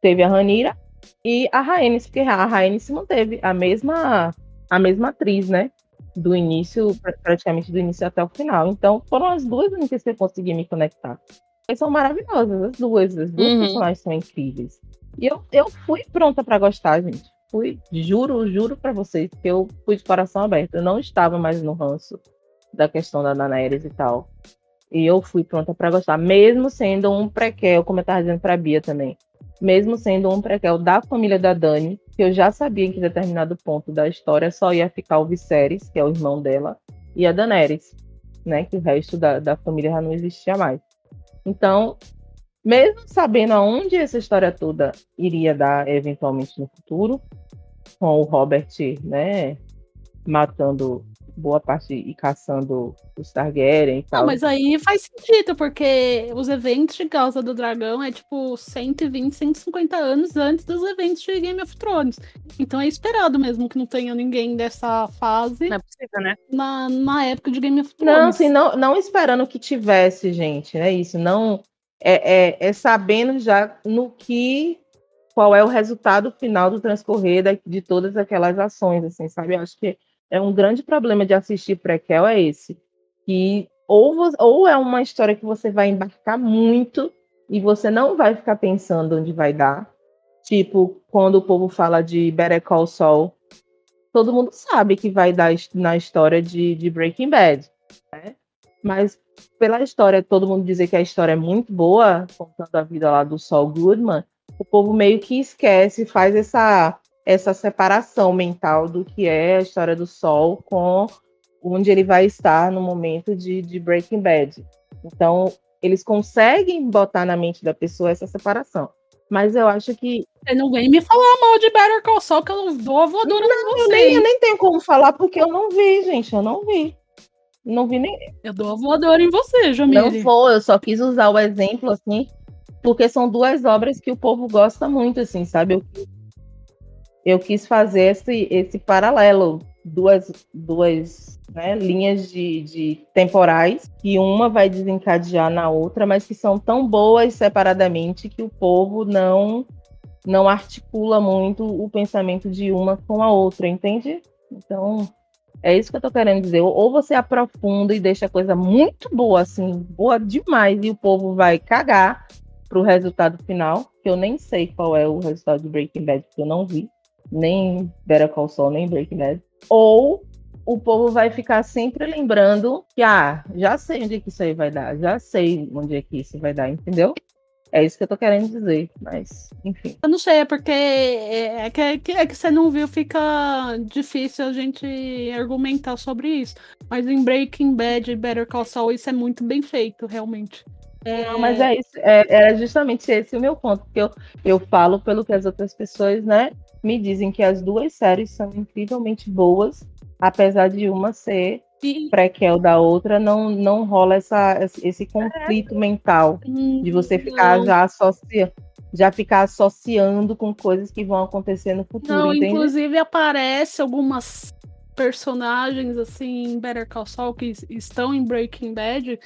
Teve a Ranira e a Rhaenys, porque a Rhaenys se manteve a mesma a mesma atriz, né? Do início, praticamente do início até o final. Então, foram as duas únicas que eu consegui me conectar. Elas são maravilhosas, as duas. As duas uhum. personagens são incríveis. E eu, eu fui pronta para gostar, gente. Fui, juro, juro para vocês que eu fui de coração aberto. Eu não estava mais no ranço da questão da Daenerys e tal. E eu fui pronta para gostar, mesmo sendo um prequel, como eu estava dizendo para Bia também, mesmo sendo um prequel da família da Dani, que eu já sabia que em determinado ponto da história só ia ficar o Viserys, que é o irmão dela, e a Daenerys, né, que o resto da, da família já não existia mais. Então, mesmo sabendo aonde essa história toda iria dar eventualmente no futuro, com o Robert, né, matando boa parte e caçando os Targaryen e tal.
Não, mas aí faz sentido, porque os eventos de Causa do Dragão é tipo 120, 150 anos antes dos eventos de Game of Thrones. Então é esperado mesmo que não tenha ninguém dessa fase.
Não é possível, né?
Na, na época de Game of Thrones.
Não, assim, não, não esperando que tivesse, gente, é isso. Não. É, é, é sabendo já no que qual é o resultado final do transcorrer de todas aquelas ações, assim, sabe? Eu acho que é um grande problema de assistir prequel é esse, que ou, ou é uma história que você vai embarcar muito e você não vai ficar pensando onde vai dar. Tipo, quando o povo fala de Better Call Saul, todo mundo sabe que vai dar na história de, de Breaking Bad, né? Mas pela história, todo mundo dizer que a história é muito boa, contando a vida lá do Saul Goodman, o povo meio que esquece, faz essa essa separação mental do que é a história do Sol com onde ele vai estar no momento de, de Breaking Bad. Então, eles conseguem botar na mente da pessoa essa separação. Mas eu acho que.
Você não vem me falar mal de Better Call Saul, que eu dou a voadora
não, eu nem, eu nem tenho como falar, porque eu não vi, gente. Eu não vi. Não vi nem.
Eu dou a voadora em você, Jamile.
Não vou, eu só quis usar o exemplo, assim, porque são duas obras que o povo gosta muito, assim, sabe? Eu, eu quis fazer esse, esse paralelo, duas, duas né, linhas de, de temporais, que uma vai desencadear na outra, mas que são tão boas separadamente que o povo não não articula muito o pensamento de uma com a outra, entende? Então, é isso que eu tô querendo dizer. Ou você aprofunda e deixa a coisa muito boa, assim, boa demais, e o povo vai cagar pro resultado final, que eu nem sei qual é o resultado de Breaking Bad, porque eu não vi. Nem Better Call Saul, nem Breaking Bad. Ou o povo vai ficar sempre lembrando que, ah, já sei onde é que isso aí vai dar, já sei onde é que isso vai dar, entendeu? É isso que eu tô querendo dizer, mas, enfim.
Eu não sei, é porque é, é, que, é, que, é que você não viu, fica difícil a gente argumentar sobre isso. Mas em Breaking Bad e Better Call Saul, isso é muito bem feito, realmente.
É... Não, mas é isso, é, era justamente esse o meu ponto, porque eu, eu falo pelo que as outras pessoas, né, me dizem que as duas séries são incrivelmente boas, apesar de uma ser prequel da outra, não, não rola essa, esse conflito mental de você ficar já associando já ficar associando com coisas que vão acontecer no futuro. Não, entende?
inclusive aparece algumas personagens assim em Better Call Saul que estão em Breaking Bad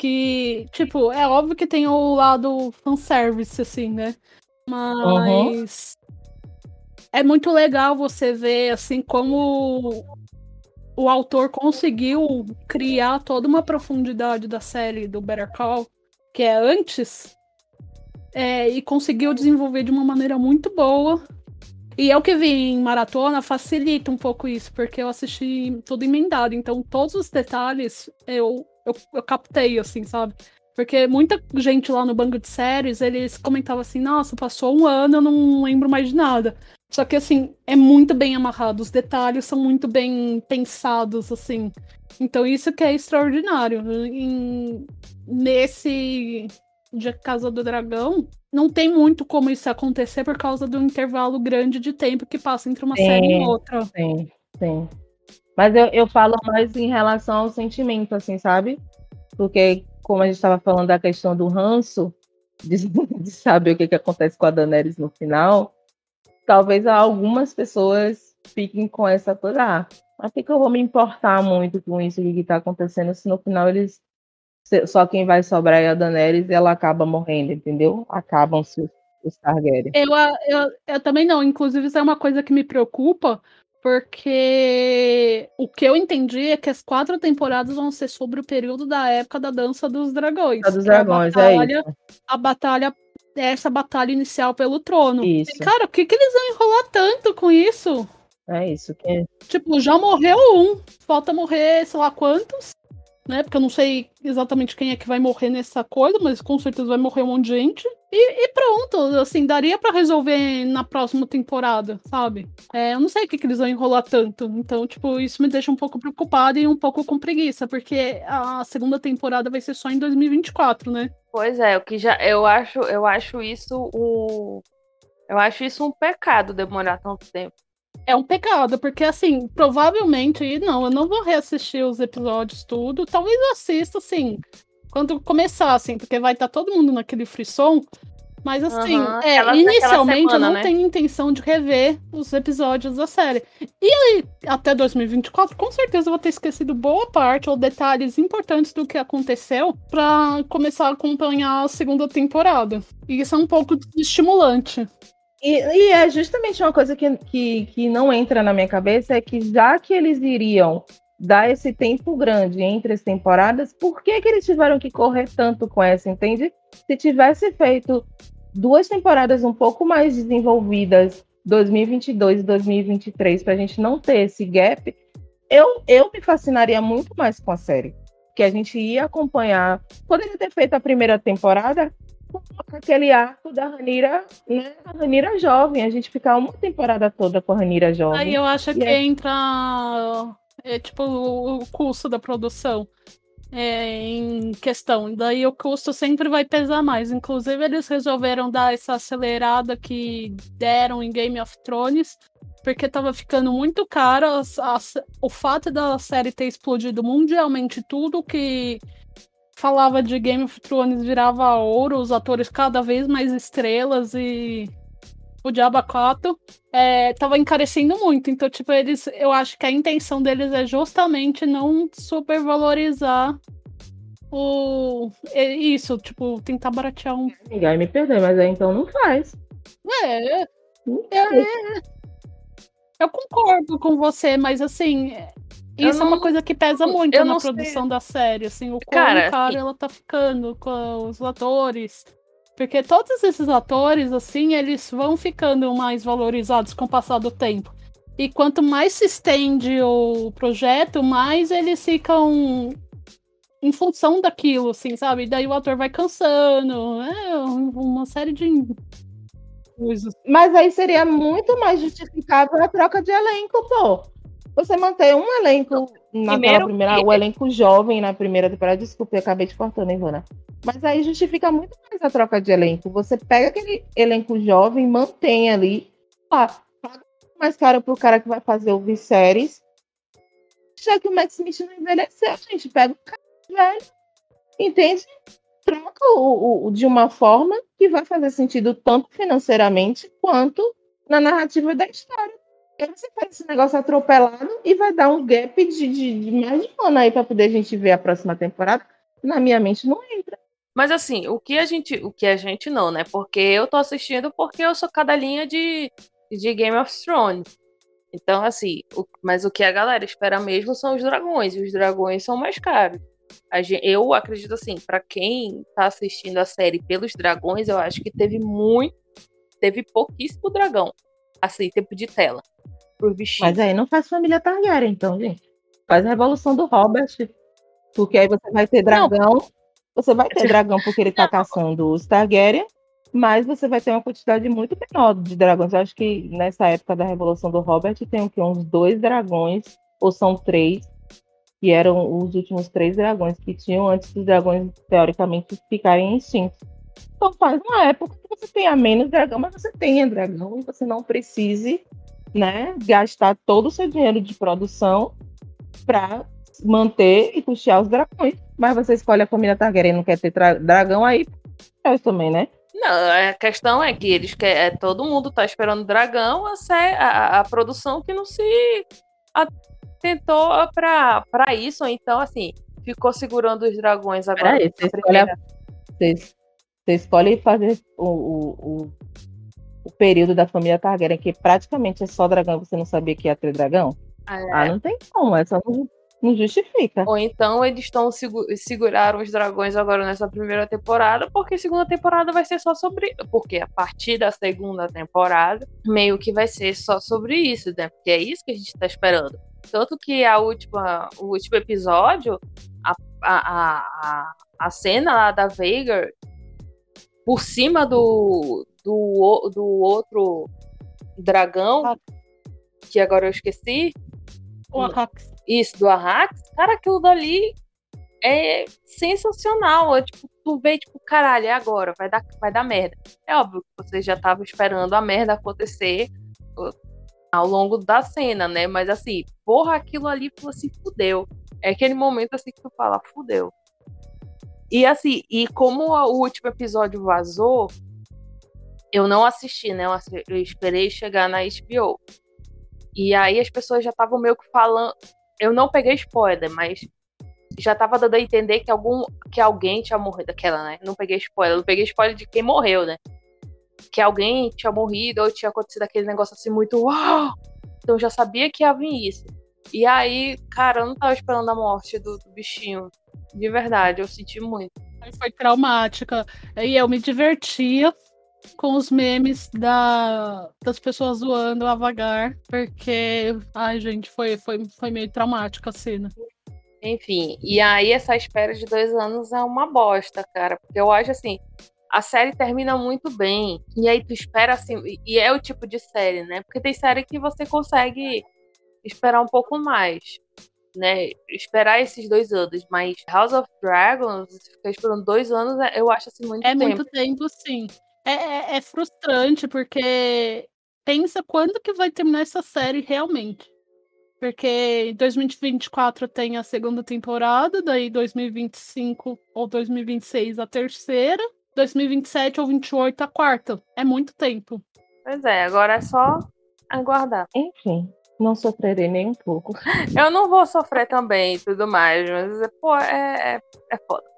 que, tipo, é óbvio que tem o lado fanservice, assim, né? Mas uhum. É muito legal você ver assim como o autor conseguiu criar toda uma profundidade da série do Better Call, que é antes, é, e conseguiu desenvolver de uma maneira muito boa. E eu que vi em maratona facilita um pouco isso, porque eu assisti tudo emendado, então todos os detalhes eu, eu, eu captei, assim, sabe? Porque muita gente lá no banco de séries, eles comentavam assim, nossa, passou um ano, eu não lembro mais de nada. Só que, assim, é muito bem amarrado. Os detalhes são muito bem pensados, assim. Então, isso que é extraordinário. Em... Nesse de Casa do Dragão, não tem muito como isso acontecer por causa do intervalo grande de tempo que passa entre uma sim, série e outra.
Sim, sim. Mas eu, eu falo mais em relação ao sentimento, assim, sabe? Porque, como a gente estava falando da questão do ranço, de, <laughs> de saber o que, que acontece com a Daenerys no final, talvez algumas pessoas fiquem com essa coisa, ah, mas que, que eu vou me importar muito com isso que está acontecendo se no final eles só quem vai sobrar é a Daenerys e ela acaba morrendo, entendeu? Acabam-se os Targaryen.
Eu, eu, eu também não, inclusive isso é uma coisa que me preocupa, porque o que eu entendi é que as quatro temporadas vão ser sobre o período da época da dança dos dragões.
A dos dragões, a batalha, é
isso. A batalha essa batalha inicial pelo trono. Isso. E, cara, o que, que eles vão enrolar tanto com isso?
É isso que.
Tipo, já morreu um. Falta morrer, sei lá quantos. Né? Porque eu não sei exatamente quem é que vai morrer nessa coisa, mas com certeza vai morrer um monte de gente. E, e pronto, assim, daria para resolver na próxima temporada, sabe? É, eu não sei o que, que eles vão enrolar tanto. Então, tipo, isso me deixa um pouco preocupada e um pouco com preguiça, porque a segunda temporada vai ser só em 2024, né?
Pois é, o que já eu acho, eu acho isso um eu acho isso um pecado demorar tanto tempo.
É um pecado, porque assim, provavelmente, não, eu não vou reassistir os episódios tudo. Talvez eu assista, assim, quando começar, assim, porque vai estar tá todo mundo naquele frisson. Mas assim, uhum, é, inicialmente semana, eu não né? tenho intenção de rever os episódios da série. E aí, até 2024, com certeza eu vou ter esquecido boa parte ou detalhes importantes do que aconteceu para começar a acompanhar a segunda temporada. E isso é um pouco estimulante.
E, e, é justamente uma coisa que, que, que não entra na minha cabeça, é que já que eles iriam dar esse tempo grande entre as temporadas, por que, que eles tiveram que correr tanto com essa, entende? Se tivesse feito duas temporadas um pouco mais desenvolvidas, 2022 e 2023, para a gente não ter esse gap, eu, eu me fascinaria muito mais com a série. Que a gente ia acompanhar. Poderia ter feito a primeira temporada aquele arco da Ranira, né? A Ranira jovem, a gente ficar uma temporada toda com a Ranira jovem.
Aí eu acho que é... entra é tipo o custo da produção é, em questão. Daí o custo sempre vai pesar mais. Inclusive, eles resolveram dar essa acelerada que deram em Game of Thrones, porque tava ficando muito caro. A, a, o fato da série ter explodido mundialmente tudo que falava de Game of Thrones virava ouro, os atores cada vez mais estrelas e o Diabo 4 é, tava encarecendo muito. Então, tipo, eles. Eu acho que a intenção deles é justamente não supervalorizar o. Isso, tipo, tentar baratear um.
Ninguém me perder, mas aí então não faz.
É. é, eu concordo com você, mas assim. Isso não, é uma coisa que pesa muito na produção sei. da série, assim, o quão cara, ela tá ficando com os atores. Porque todos esses atores, assim, eles vão ficando mais valorizados com o passar do tempo. E quanto mais se estende o projeto, mais eles ficam em função daquilo, assim, sabe? Daí o ator vai cansando. É uma série de coisas.
Mas aí seria muito mais justificável a troca de elenco, pô. Você manter um elenco naquela Primeiro, primeira, o elenco jovem na primeira temporada, desculpe, eu acabei te cortando, Ivana. Mas aí justifica muito mais a troca de elenco. Você pega aquele elenco jovem, mantém ali, paga mais caro pro cara que vai fazer o Viserys. Já que o Matt Smith não envelheceu, gente, pega o cara velho, entende? Troca o, o, de uma forma que vai fazer sentido tanto financeiramente quanto na narrativa da história. Aí você faz esse negócio atropelado e vai dar um gap de, de, de mais de um ano aí para poder a gente ver a próxima temporada. Na minha mente não entra.
Mas assim, o que a gente. O que a gente não, né? Porque eu tô assistindo porque eu sou cadelinha de, de Game of Thrones. Então, assim, o, mas o que a galera espera mesmo são os dragões. E os dragões são mais caros. Gente, eu acredito assim, para quem tá assistindo a série pelos dragões, eu acho que teve muito. Teve pouquíssimo dragão. Assim, tempo de tela. Por bichinhos.
Mas aí não faz família Targaryen, então, gente. Faz a revolução do Robert. Porque aí você vai ter dragão. Não. Você vai ter <laughs> dragão porque ele tá caçando os Targaryen, mas você vai ter uma quantidade muito menor de dragões. Eu acho que nessa época da Revolução do Robert tem o que, uns dois dragões, ou são três, que eram os últimos três dragões que tinham antes dos dragões, teoricamente, ficarem extintos. Então faz uma época que você tenha menos dragão, mas você tenha dragão e você não precise né, gastar todo o seu dinheiro de produção para manter e custear os dragões. Mas você escolhe a família Targaryen, não quer ter dragão, aí é também, né?
Não, a questão é que eles querem. É, todo mundo tá esperando dragão, a, a, a produção que não se atentou para isso. Então, assim, ficou segurando os dragões agora.
Peraí, você, escolhe, você, você escolhe fazer o, o, o, o, período da família Targaryen, que praticamente é só dragão, você não sabia que ia ter dragão? Ah, é. Ah, não tem como, é só não não justifica.
Ou então eles estão seguraram os dragões agora nessa primeira temporada, porque a segunda temporada vai ser só sobre. Porque a partir da segunda temporada, meio que vai ser só sobre isso, né? Porque é isso que a gente tá esperando. Tanto que a última, o último episódio, a, a, a, a cena lá da Veigar por cima do, do, do outro dragão, que agora eu esqueci.
O Arrax.
Isso, do Arrax, cara, aquilo dali é sensacional. É, tipo, tu vê, tipo, caralho, é agora, vai dar, vai dar merda. É óbvio que você já tava esperando a merda acontecer ao longo da cena, né? Mas assim, porra, aquilo ali falou assim, fudeu. É aquele momento assim que tu fala, fudeu. E assim, e como o último episódio vazou, eu não assisti, né? Eu esperei chegar na HBO. E aí as pessoas já estavam meio que falando, eu não peguei spoiler, mas já tava dando a entender que algum que alguém tinha morrido daquela, né? Não peguei spoiler, não peguei spoiler de quem morreu, né? Que alguém tinha morrido ou tinha acontecido aquele negócio assim muito uau! Então eu já sabia que ia vir isso. E aí, cara, eu não tava esperando a morte do, do bichinho. De verdade, eu senti muito.
Foi traumática. E eu me divertia com os memes da, das pessoas zoando a vagar, porque, ai, gente, foi, foi, foi meio traumática a cena.
Enfim, e aí essa espera de dois anos é uma bosta, cara, porque eu acho assim, a série termina muito bem, e aí tu espera assim, e é o tipo de série, né? Porque tem série que você consegue esperar um pouco mais, né? Esperar esses dois anos, mas House of Dragons, ficar esperando dois anos, eu acho assim muito
é
tempo.
É muito tempo, sim. É, é, é frustrante, porque pensa quando que vai terminar essa série realmente. Porque em 2024 tem a segunda temporada, daí 2025 ou 2026 a terceira, 2027 ou 28 a quarta. É muito tempo.
Pois é, agora é só aguardar.
Enfim, não sofrerei nem um pouco.
Eu não vou sofrer também e tudo mais, mas, pô, é, é, é foda.